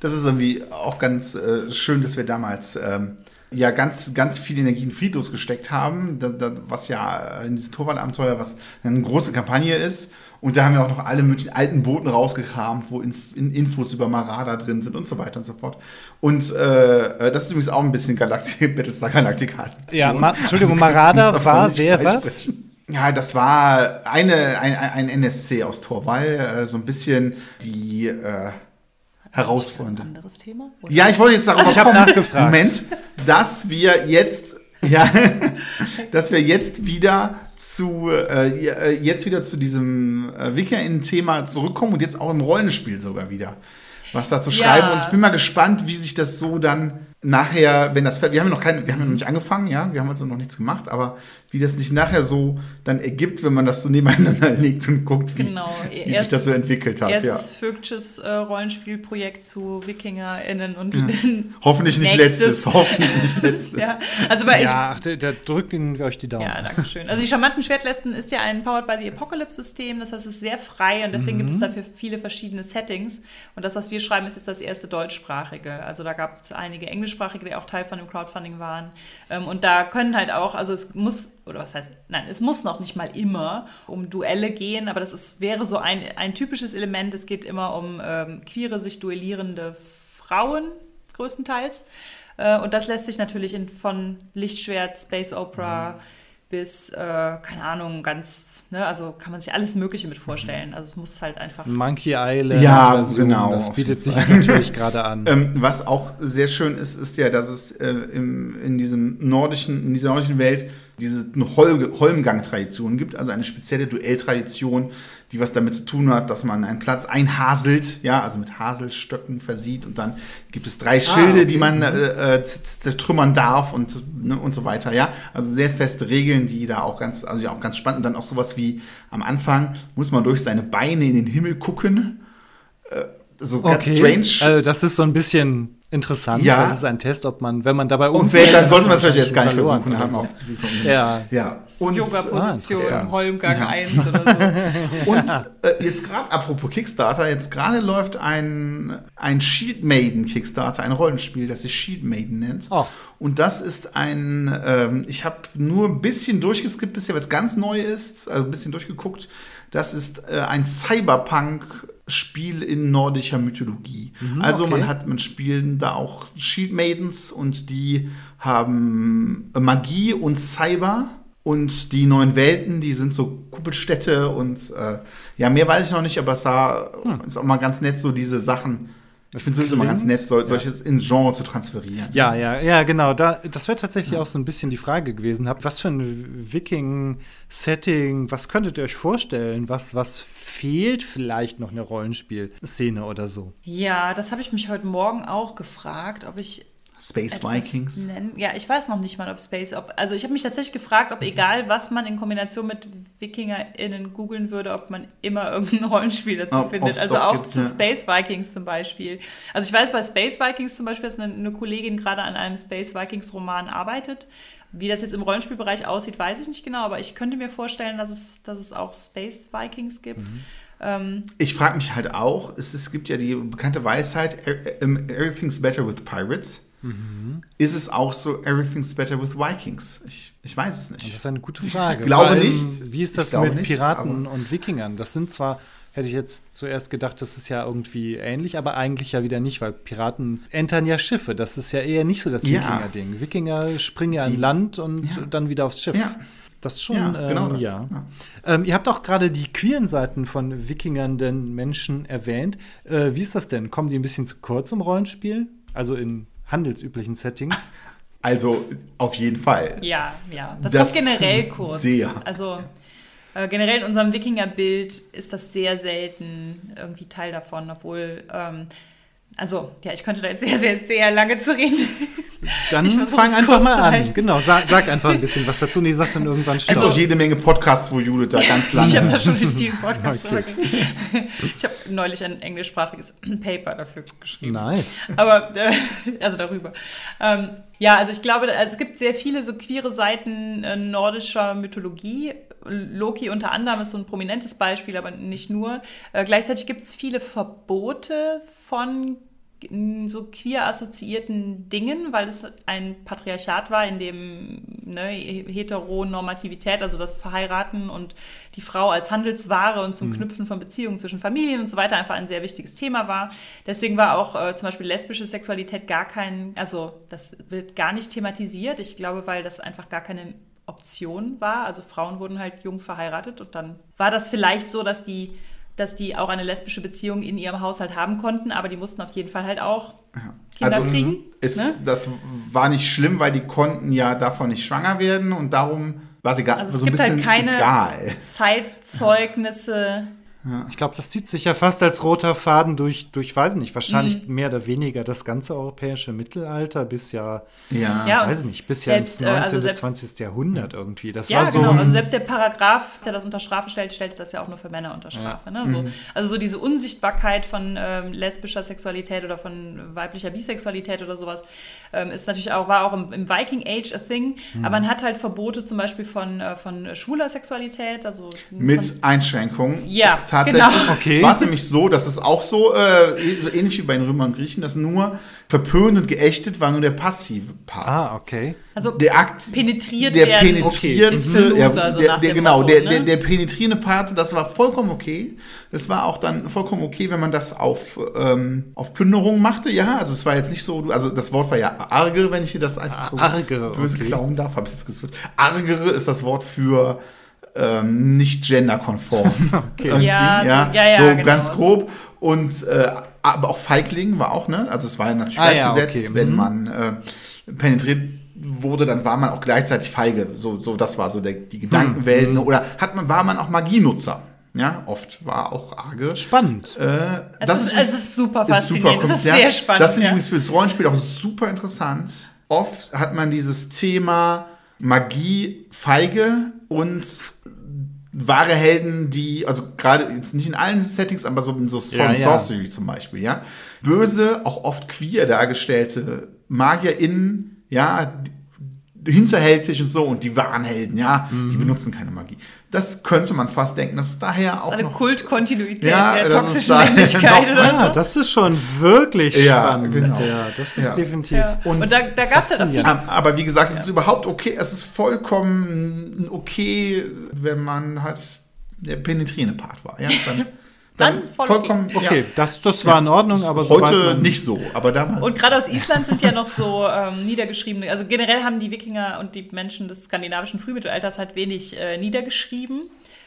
Das ist irgendwie auch ganz äh, schön, dass wir damals ähm, ja ganz, ganz viel Energie in Friedhofs gesteckt haben, da, da, was ja in dieses Torwart-Abenteuer, was eine große Kampagne ist. Und da haben wir auch noch alle möglichen alten Boten rausgekramt, wo Inf in Infos über Marada drin sind und so weiter und so fort. Und äh, das ist übrigens auch ein bisschen Galactic Battlestar Galactica. Ja, Ma Entschuldigung, Marada war wer was? Ja, das war eine, ein, ein NSC aus Torwall, äh, so ein bisschen die äh, herausfordernde. Anderes Thema? Oder? Ja, ich wollte jetzt darauf Ich hab kommen, nachgefragt. Moment, dass wir jetzt, ja, dass wir jetzt wieder zu, äh, jetzt wieder zu diesem äh, Wikinger-Thema zurückkommen und jetzt auch im Rollenspiel sogar wieder was dazu Ja. schreiben. Und ich bin mal gespannt, wie sich das so dann nachher, wenn das, wir haben ja noch keine, wir haben ja noch nicht angefangen, ja, wir haben also noch nichts gemacht, aber wie das sich nachher so dann ergibt, wenn man das so nebeneinander legt und guckt, wie, Genau. wie sich das so entwickelt hat. Ja. Erstes Vögtsches äh, Rollenspielprojekt zu WikingerInnen und Hoffentlich nicht Nächstes. letztes, hoffentlich nicht letztes. ja, also bei ich, Ja, ach, da, da drücken wir euch die Daumen. Ja, danke schön. Also die charmanten Schwertlesben ist ja ein Powered by the Apocalypse-System, das heißt, es ist sehr frei und deswegen gibt es dafür viele verschiedene Settings. Und das, was wir schreiben, ist jetzt das erste deutschsprachige. Also da gab es einige englischsprachige, die auch Teil von dem Crowdfunding waren. Ähm, Und da können halt auch, also es muss, oder was heißt, nein, es muss noch nicht mal immer um Duelle gehen, aber das ist, wäre so ein, ein typisches Element. Es geht immer um ähm, queere, sich duellierende Frauen größtenteils. Äh, und das lässt sich natürlich in, von Lichtschwert, Space Opera bis, äh, keine Ahnung, ganz, ne, also kann man sich alles Mögliche mit vorstellen. Also es muss halt einfach. Monkey Island. Ja, Version, genau, Das bietet sich jetzt natürlich gerade an. Ähm, was auch sehr schön ist, ist ja, dass es äh, im, in diesem nordischen, in dieser nordischen Welt diese Hol Holmgang-Tradition gibt, also eine spezielle Duelltradition, die was damit zu tun hat, dass man einen Platz einhaselt, ja, also mit Haselstöcken versieht und dann gibt es drei Schilde, ah, okay. die man äh, äh zertrümmern darf und, ne, und so weiter, ja. Also sehr feste Regeln, die da auch ganz, also ja auch ganz spannend und dann auch sowas wie am Anfang muss man durch seine Beine in den Himmel gucken. Äh, so ganz okay. strange. Also das ist so ein bisschen interessant. Ja. Das ist ein Test, ob man, wenn man dabei umfällt, dann sollte man es vielleicht jetzt gar nicht versuchen haben. Auf ja. ja. Und Yoga-Position, ah, Holmgang ja. 1 oder so. Und äh, jetzt gerade, apropos Kickstarter, jetzt gerade läuft ein, ein Shield Maiden Kickstarter, ein Rollenspiel, das sich Shield Maiden nennt. Oh. Und das ist ein, ähm, ich habe nur ein bisschen durchgeskippt bisher, was ganz neu ist, also ein bisschen durchgeguckt. Das ist äh, ein Cyberpunk Spiel in nordischer Mythologie. Mhm, also okay. man hat, man spielen da auch Shield Maidens und die haben Magie und Cyber und die neuen Welten, die sind so Kuppelstädte und äh, ja, mehr weiß ich noch nicht, aber es sah, hm. ist auch mal ganz nett, so diese Sachen ich finde es immer ganz nett, so, solches ja. in Genre zu transferieren. Ja, ja, ja, genau. Da, das wäre tatsächlich ja. auch so ein bisschen die Frage gewesen. Was für ein Viking-Setting, was könntet ihr euch vorstellen? Was, was fehlt vielleicht noch eine Rollenspielszene oder so? Ja, das habe ich mich heute Morgen auch gefragt, ob ich Space Vikings? Nennen. Ja, ich weiß noch nicht mal, ob Space, ob, also ich habe mich tatsächlich gefragt, ob egal, was man in Kombination mit WikingerInnen googeln würde, ob man immer irgendein Rollenspiel dazu oh, findet. Also auch gibt, zu ja. Space Vikings zum Beispiel. Also ich weiß bei Space Vikings zum Beispiel, dass eine, eine Kollegin gerade an einem Space Vikings Roman arbeitet. Wie das jetzt im Rollenspielbereich aussieht, weiß ich nicht genau, aber ich könnte mir vorstellen, dass es, dass es auch Space Vikings gibt. Mhm. Ähm, ich frage mich halt auch, es, es gibt ja die bekannte Weisheit, Everything's better with pirates. Mhm. Ist es auch so Everything's Better with Vikings? Ich, ich weiß es nicht. Das ist eine gute Frage. Ich glaube nicht. Wie ist das mit nicht, Piraten und Wikingern? Das sind zwar, hätte ich jetzt zuerst gedacht, das ist ja irgendwie ähnlich, aber eigentlich ja wieder nicht, weil Piraten entern ja Schiffe. Das ist ja eher nicht so das ja. Wikinger-Ding. Wikinger springen ja an Land und ja. dann wieder aufs Schiff. Ja. Das schon, ja, genau ähm, das. Ja. ja. Ähm, ihr habt auch gerade die queeren Seiten von Wikingernden Menschen erwähnt. Äh, wie ist das denn? Kommen die ein bisschen zu kurz im Rollenspiel? Also in handelsüblichen Settings. Also auf jeden Fall. Ja, ja. Das, das kommt generell kurz. Sehr. Also äh, generell in unserem Wikinger-Bild ist das sehr selten irgendwie Teil davon, obwohl ähm, also, ja, ich könnte da jetzt sehr, sehr, sehr lange zu reden. Dann fang einfach mal an. Genau, sag, sag, einfach ein bisschen was dazu. Nee, sag dann irgendwann schnell. Also, auch jede Menge Podcasts, wo Judith da ganz lange. ich habe da schon in vielen Podcasts okay. Ich habe neulich ein englischsprachiges Paper dafür geschrieben. Nice. Aber, äh, also darüber. Ähm, ja, also ich glaube, also es gibt sehr viele so queere Seiten äh, nordischer Mythologie. Loki unter anderem ist so ein prominentes Beispiel, aber nicht nur. Äh, gleichzeitig gibt es viele Verbote von so queer assoziierten Dingen, weil es ein Patriarchat war, in dem ne, Heteronormativität, also das Verheiraten und die Frau als Handelsware und zum mhm. Knüpfen von Beziehungen zwischen Familien und so weiter einfach ein sehr wichtiges Thema war. Deswegen war auch äh, zum Beispiel lesbische Sexualität gar kein, also das wird gar nicht thematisiert. Ich glaube, weil das einfach gar keine Option war. Also Frauen wurden halt jung verheiratet und dann war das vielleicht so, dass die, dass die auch eine lesbische Beziehung in ihrem Haushalt haben konnten, aber die mussten auf jeden Fall halt auch Kinder also, kriegen. Ist, ne? Das war nicht schlimm, weil die konnten ja davon nicht schwanger werden und darum war sie gar also so ein bisschen halt keine egal. Zeitzeugnisse ja. Ich glaube, das zieht sich ja fast als roter Faden durch, durch weiß nicht, wahrscheinlich mhm. mehr oder weniger das ganze europäische Mittelalter bis ja, ja, ja weiß nicht, bis selbst, ja ins 19. Also selbst, 20. Jahrhundert irgendwie. Das ja, war so genau. Also selbst der Paragraph, der das unter Strafe stellt, stellte das ja auch nur für Männer unter Strafe. Ja. Ne? So, mhm. Also so diese Unsichtbarkeit von ähm, lesbischer Sexualität oder von weiblicher Bisexualität oder sowas ähm, ist natürlich auch, war auch im, im, Viking Age a thing. Mhm. Aber man hat halt Verbote zum Beispiel von, äh, von schwuler Sexualität. Also Mit von, Einschränkungen. Ja, tatsächlich genau. okay. war es nämlich so, dass es auch so, äh, so ähnlich wie bei den Römern und Griechen, dass nur verpönt und geächtet war nur der passive Part. Ah, okay. Also der Akt, penetriert der werden, penetrierende, okay. ja, der, so der genau, Motto, der, ne? der, der penetrierende Part, das war vollkommen okay. Das war auch dann vollkommen okay, wenn man das auf, ähm, auf Plünderung machte, ja. Also es war jetzt nicht so, also das Wort war ja arge, wenn ich dir das einfach so argere, böse okay. klauen darf, habe ich jetzt gesagt. Argere ist das Wort für ähm, nicht genderkonform. okay. Ja, ja, so, ja, ja, so genau. ganz grob. Und äh, aber auch Feigling war auch, ne? Also es war natürlich ah, gleichgesetzt, ja, okay. wenn mhm. man äh, penetriert wurde, dann war man auch gleichzeitig feige. So, so das war so der, die Gedankenwelt. Hm. ne? Oder hat man, war man auch Magienutzer. Ja, oft war auch arge. Spannend. Äh, Es ist- es ist super faszinierend. Es ist ja. sehr spannend, Das finde ich ja. übrigens fürs Rollenspiel auch super interessant. Oft hat man dieses Thema Magie feige und wahre Helden, die, also gerade jetzt nicht in allen Settings, aber so in so Sword Ja, ja. Sorcery zum Beispiel, ja. Böse, auch oft queer dargestellte MagierInnen, ja, hinterhältig und so und die wahren Helden, ja, Mhm. die benutzen keine Magie. Das könnte man fast denken, dass es daher Das auch ist eine noch Kultkontinuität Ja, der toxischen Männlichkeit oder so. das ist schon wirklich Ja, spannend. genau. Ja, das ist Ja. definitiv. Ja. Und, da, da gab es auch viel Aber wie gesagt, es ist überhaupt okay, es ist vollkommen okay, wenn man halt der penetrierende Part war. Ja? Dann, Dann voll vollkommen Okay, Ja. das, das war in Ordnung, aber Heute nicht so, aber damals. Und gerade aus Island sind ja noch so ähm, niedergeschriebene, also generell haben die Wikinger und die Menschen des skandinavischen Frühmittelalters halt wenig äh, niedergeschrieben.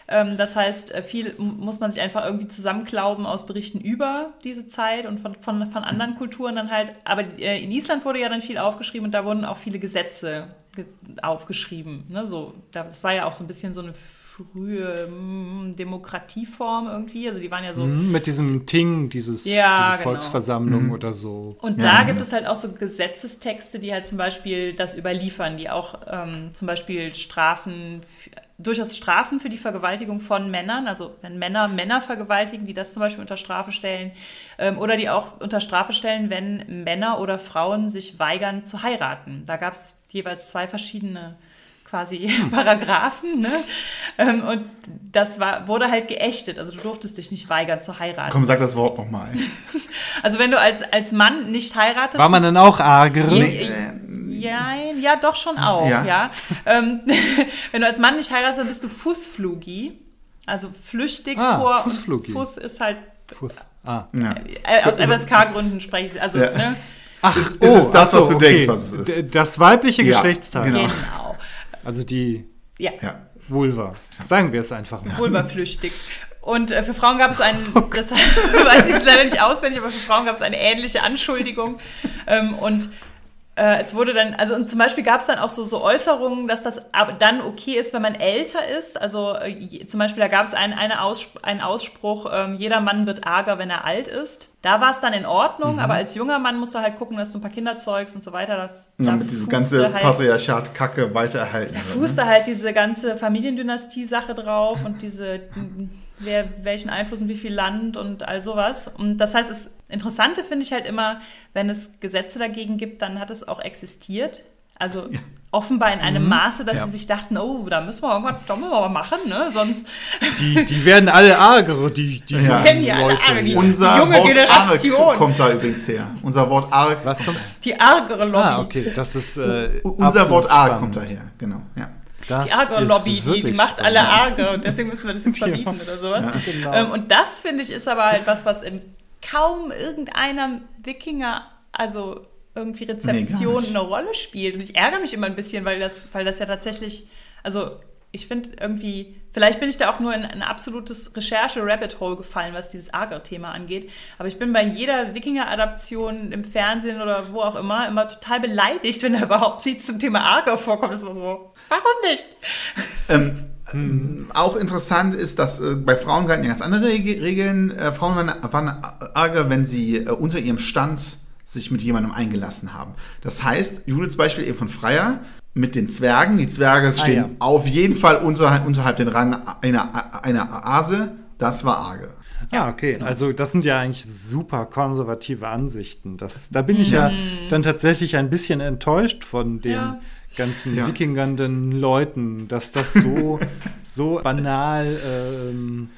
Ähm, das heißt, äh, viel muss man sich einfach irgendwie zusammenklauben aus Berichten über diese Zeit und von, von, von anderen Kulturen dann halt. Aber äh, in Island wurde ja dann viel aufgeschrieben und da wurden auch viele Gesetze ge aufgeschrieben. Ne? So, da- das war ja auch so ein bisschen so eine frühe mm, Demokratieform irgendwie. Also die waren ja so. Mhm, mit diesem Ting, dieses, Ja, diese genau. Volksversammlung oder so. Und Ja, da genau. gibt es halt auch so Gesetzestexte, die halt zum Beispiel das überliefern, die auch ähm, zum Beispiel Strafen, durchaus Strafen für die Vergewaltigung von Männern, also wenn Männer Männer vergewaltigen, die das zum Beispiel unter Strafe stellen, ähm, oder die auch unter Strafe stellen, wenn Männer oder Frauen sich weigern zu heiraten. Da gab es jeweils zwei verschiedene quasi Paragraphen, ne? Ähm, und das war, wurde halt geächtet. Also du durftest dich nicht weigern zu heiraten. Komm, sag das Wort nochmal. Also wenn du als, als Mann nicht heiratest, War man dann auch arger? Nee, ja, ja, doch schon auch, ja. Ja. Ähm, wenn du als Mann nicht heiratest, dann bist du Fußflugi. Also flüchtig Ah, vor. Fußflugi. Fuß ist halt, Fuß. Ah. Ja. äh, aus FSK-Gründen spreche ich. Also, Ja. ne? Ach, oh, Ist- ist es das, ach was du denkst, was es ist? Das weibliche Ja, Geschlechtsteil. genau. Genau. Also die Ja, Ja. Vulva. Sagen wir es einfach mal. vulvaflüchtig. Und äh, für Frauen gab es einen, das weiß ich es leider nicht auswendig, aber für Frauen gab es eine ähnliche Anschuldigung. Ähm, und äh, es wurde dann, also und zum Beispiel gab es dann auch so, so Äußerungen, dass das dann okay ist, wenn man älter ist. Also äh, zum Beispiel, da gab es ein, eine Aussp einen Ausspruch, ähm, jeder Mann wird arger, wenn er alt ist. Da war es dann in Ordnung, Mhm. aber als junger Mann musst du halt gucken, dass du ein paar Kinder zeugst und so weiter. Das, Ja, da mit dieses fußte ganze halt- Patriarchat-Kacke weiter erhalten. da fußte halt diese ganze Familiendynastie-Sache drauf und diese, wer welchen Einfluss und wie viel Land und all sowas. Und das heißt, das Interessante finde ich halt immer, wenn es Gesetze dagegen gibt, dann hat es auch existiert. Also offenbar in einem Maße, dass Ja. sie sich dachten, oh, da müssen wir irgendwas da müssen wir mal machen, ne? Sonst Die, die werden alle argere, die, die Ja. kennen ja alle Leute. arge, die- Unser junge Wort Generation. Arg kommt da übrigens her. Unser Wort Arg. Was kommt? die argere Lobby. Ah, okay, das ist äh, Unser Wort Arg spannend. kommt daher, genau. Ja. Das Die Arger-Lobby, die, die macht alle. Arge und deswegen müssen wir das jetzt Ja. verbieten oder sowas. genau. Ähm, und das, finde ich, ist aber halt was, was in kaum irgendeiner Wikinger, also irgendwie Nee, Rezeption nicht. eine Rolle spielt. Und ich ärgere mich immer ein bisschen, weil das, weil das ja tatsächlich, also ich finde irgendwie, vielleicht bin ich da auch nur in ein absolutes Recherche-Rabbit-Hole gefallen, was dieses Arger-Thema angeht. Aber ich bin bei jeder Wikinger-Adaption im Fernsehen oder wo auch immer immer total beleidigt, wenn da überhaupt nichts zum Thema Arger vorkommt. Das war so, warum nicht? Ähm, ähm, auch interessant ist, dass äh, bei Frauen galten ja ganz andere Reg Regeln. Äh, Frauen waren, waren arger, wenn sie äh, unter ihrem Stand sich mit jemandem eingelassen haben. Das heißt, Judiths Beispiel eben von Freier mit den Zwergen. Die Zwerge stehen ja. auf jeden Fall unterhalb, unterhalb den Rang einer, einer Ase. Das war arge. Ja, okay. Also das sind ja eigentlich super konservative Ansichten. Das, da bin ich ja dann tatsächlich ein bisschen enttäuscht von den Ja. Ganzen Ja. wikingernden Leuten, dass das so, so banal ähm,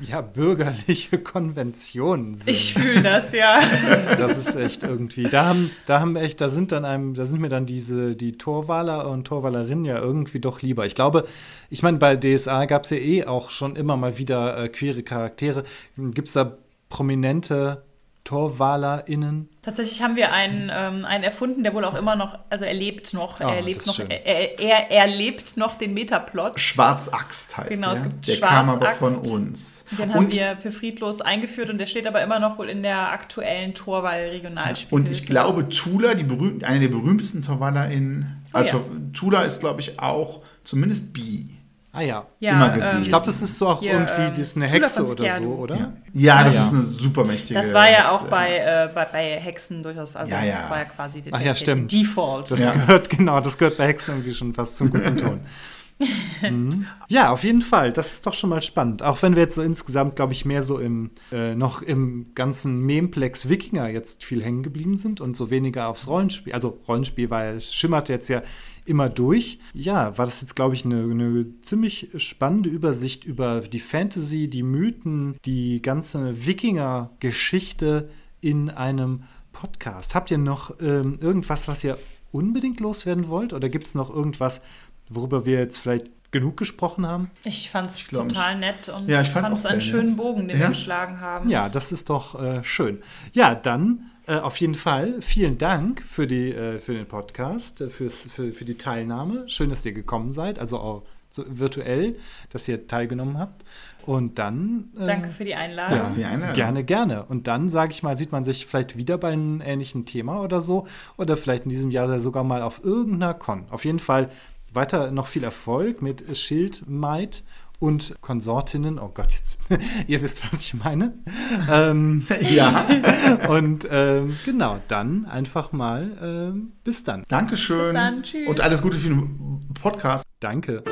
ja, bürgerliche Konventionen sind. Ich fühle das, ja. Das ist echt irgendwie. Da haben, da haben echt, da sind dann einem, da sind mir dann diese, die Torwaler und Torwalerinnen ja irgendwie doch lieber. Ich glaube, ich meine, bei DSA gab es ja eh auch schon immer mal wieder äh, queere Charaktere. Gibt es da prominente TorwalerInnen? Tatsächlich haben wir einen, ähm, einen erfunden, der wohl auch immer noch, also er lebt noch, Ah, er lebt noch, er, er, er lebt noch den Metaplot. Schwarzaxt heißt Genau, der. es gibt der kam aber Schwarzaxt. von uns. Den haben und, wir für Friedlos eingeführt und der steht aber immer noch wohl in der aktuellen Torwahl-Regionalspiel. und ich glaube, Tula, die berühmt, eine der berühmtesten Torwaller in. Oh, also, ja. Tula ist, glaube ich, auch zumindest bi. Ah ja. ja, immer gewesen. Ich glaube, das ist so auch Hier, irgendwie ähm, das ist eine Hexe oder Skjerdu. so, oder? Ja, ja Ah, das ja. ist eine super mächtige. Das war ja Hexe. auch bei, äh, bei, bei Hexen durchaus, also Ja, ja. das war ja quasi der, Ach ja, der, stimmt. der Default. Das Ja. gehört, genau, das gehört bei Hexen irgendwie schon fast zum guten Ton. Mhm. Ja, auf jeden Fall. Das ist doch schon mal spannend. Auch wenn wir jetzt so insgesamt, glaube ich, mehr so im äh, noch im ganzen Memeplex Wikinger jetzt viel hängen geblieben sind und so weniger aufs Rollenspiel. Also Rollenspiel, weil schimmert jetzt ja immer durch. Ja, war das jetzt, glaube ich, eine, eine ziemlich spannende Übersicht über die Fantasy, die Mythen, die ganze Wikinger-Geschichte in einem Podcast. Habt ihr noch ähm, irgendwas, was ihr unbedingt loswerden wollt? Oder gibt es noch irgendwas, worüber wir jetzt vielleicht genug gesprochen haben? Ich fand es total nett und Ja, ich fand's auch einen schönen nett. Bogen, den Ja. wir geschlagen haben. Ja, das ist doch äh, schön. Ja, dann äh, auf jeden Fall vielen Dank für, die, äh, für den Podcast, äh, fürs, für, für die Teilnahme. Schön, dass ihr gekommen seid, also auch so virtuell, dass ihr teilgenommen habt. Und dann. äh, Danke für die Einladung. Ja, für die Einladung. Gerne, gerne. Und dann, sage ich mal, sieht man sich vielleicht wieder bei einem ähnlichen Thema oder so. Oder vielleicht in diesem Jahr sogar mal auf irgendeiner Con. Auf jeden Fall weiter noch viel Erfolg mit Schildmaid und Konsortinnen. Oh Gott, jetzt, ihr wisst, was ich meine. ähm, Ja, und ähm, genau, dann einfach mal ähm, bis dann. Dankeschön. Bis dann, tschüss. Und alles Gute für den Podcast. Danke.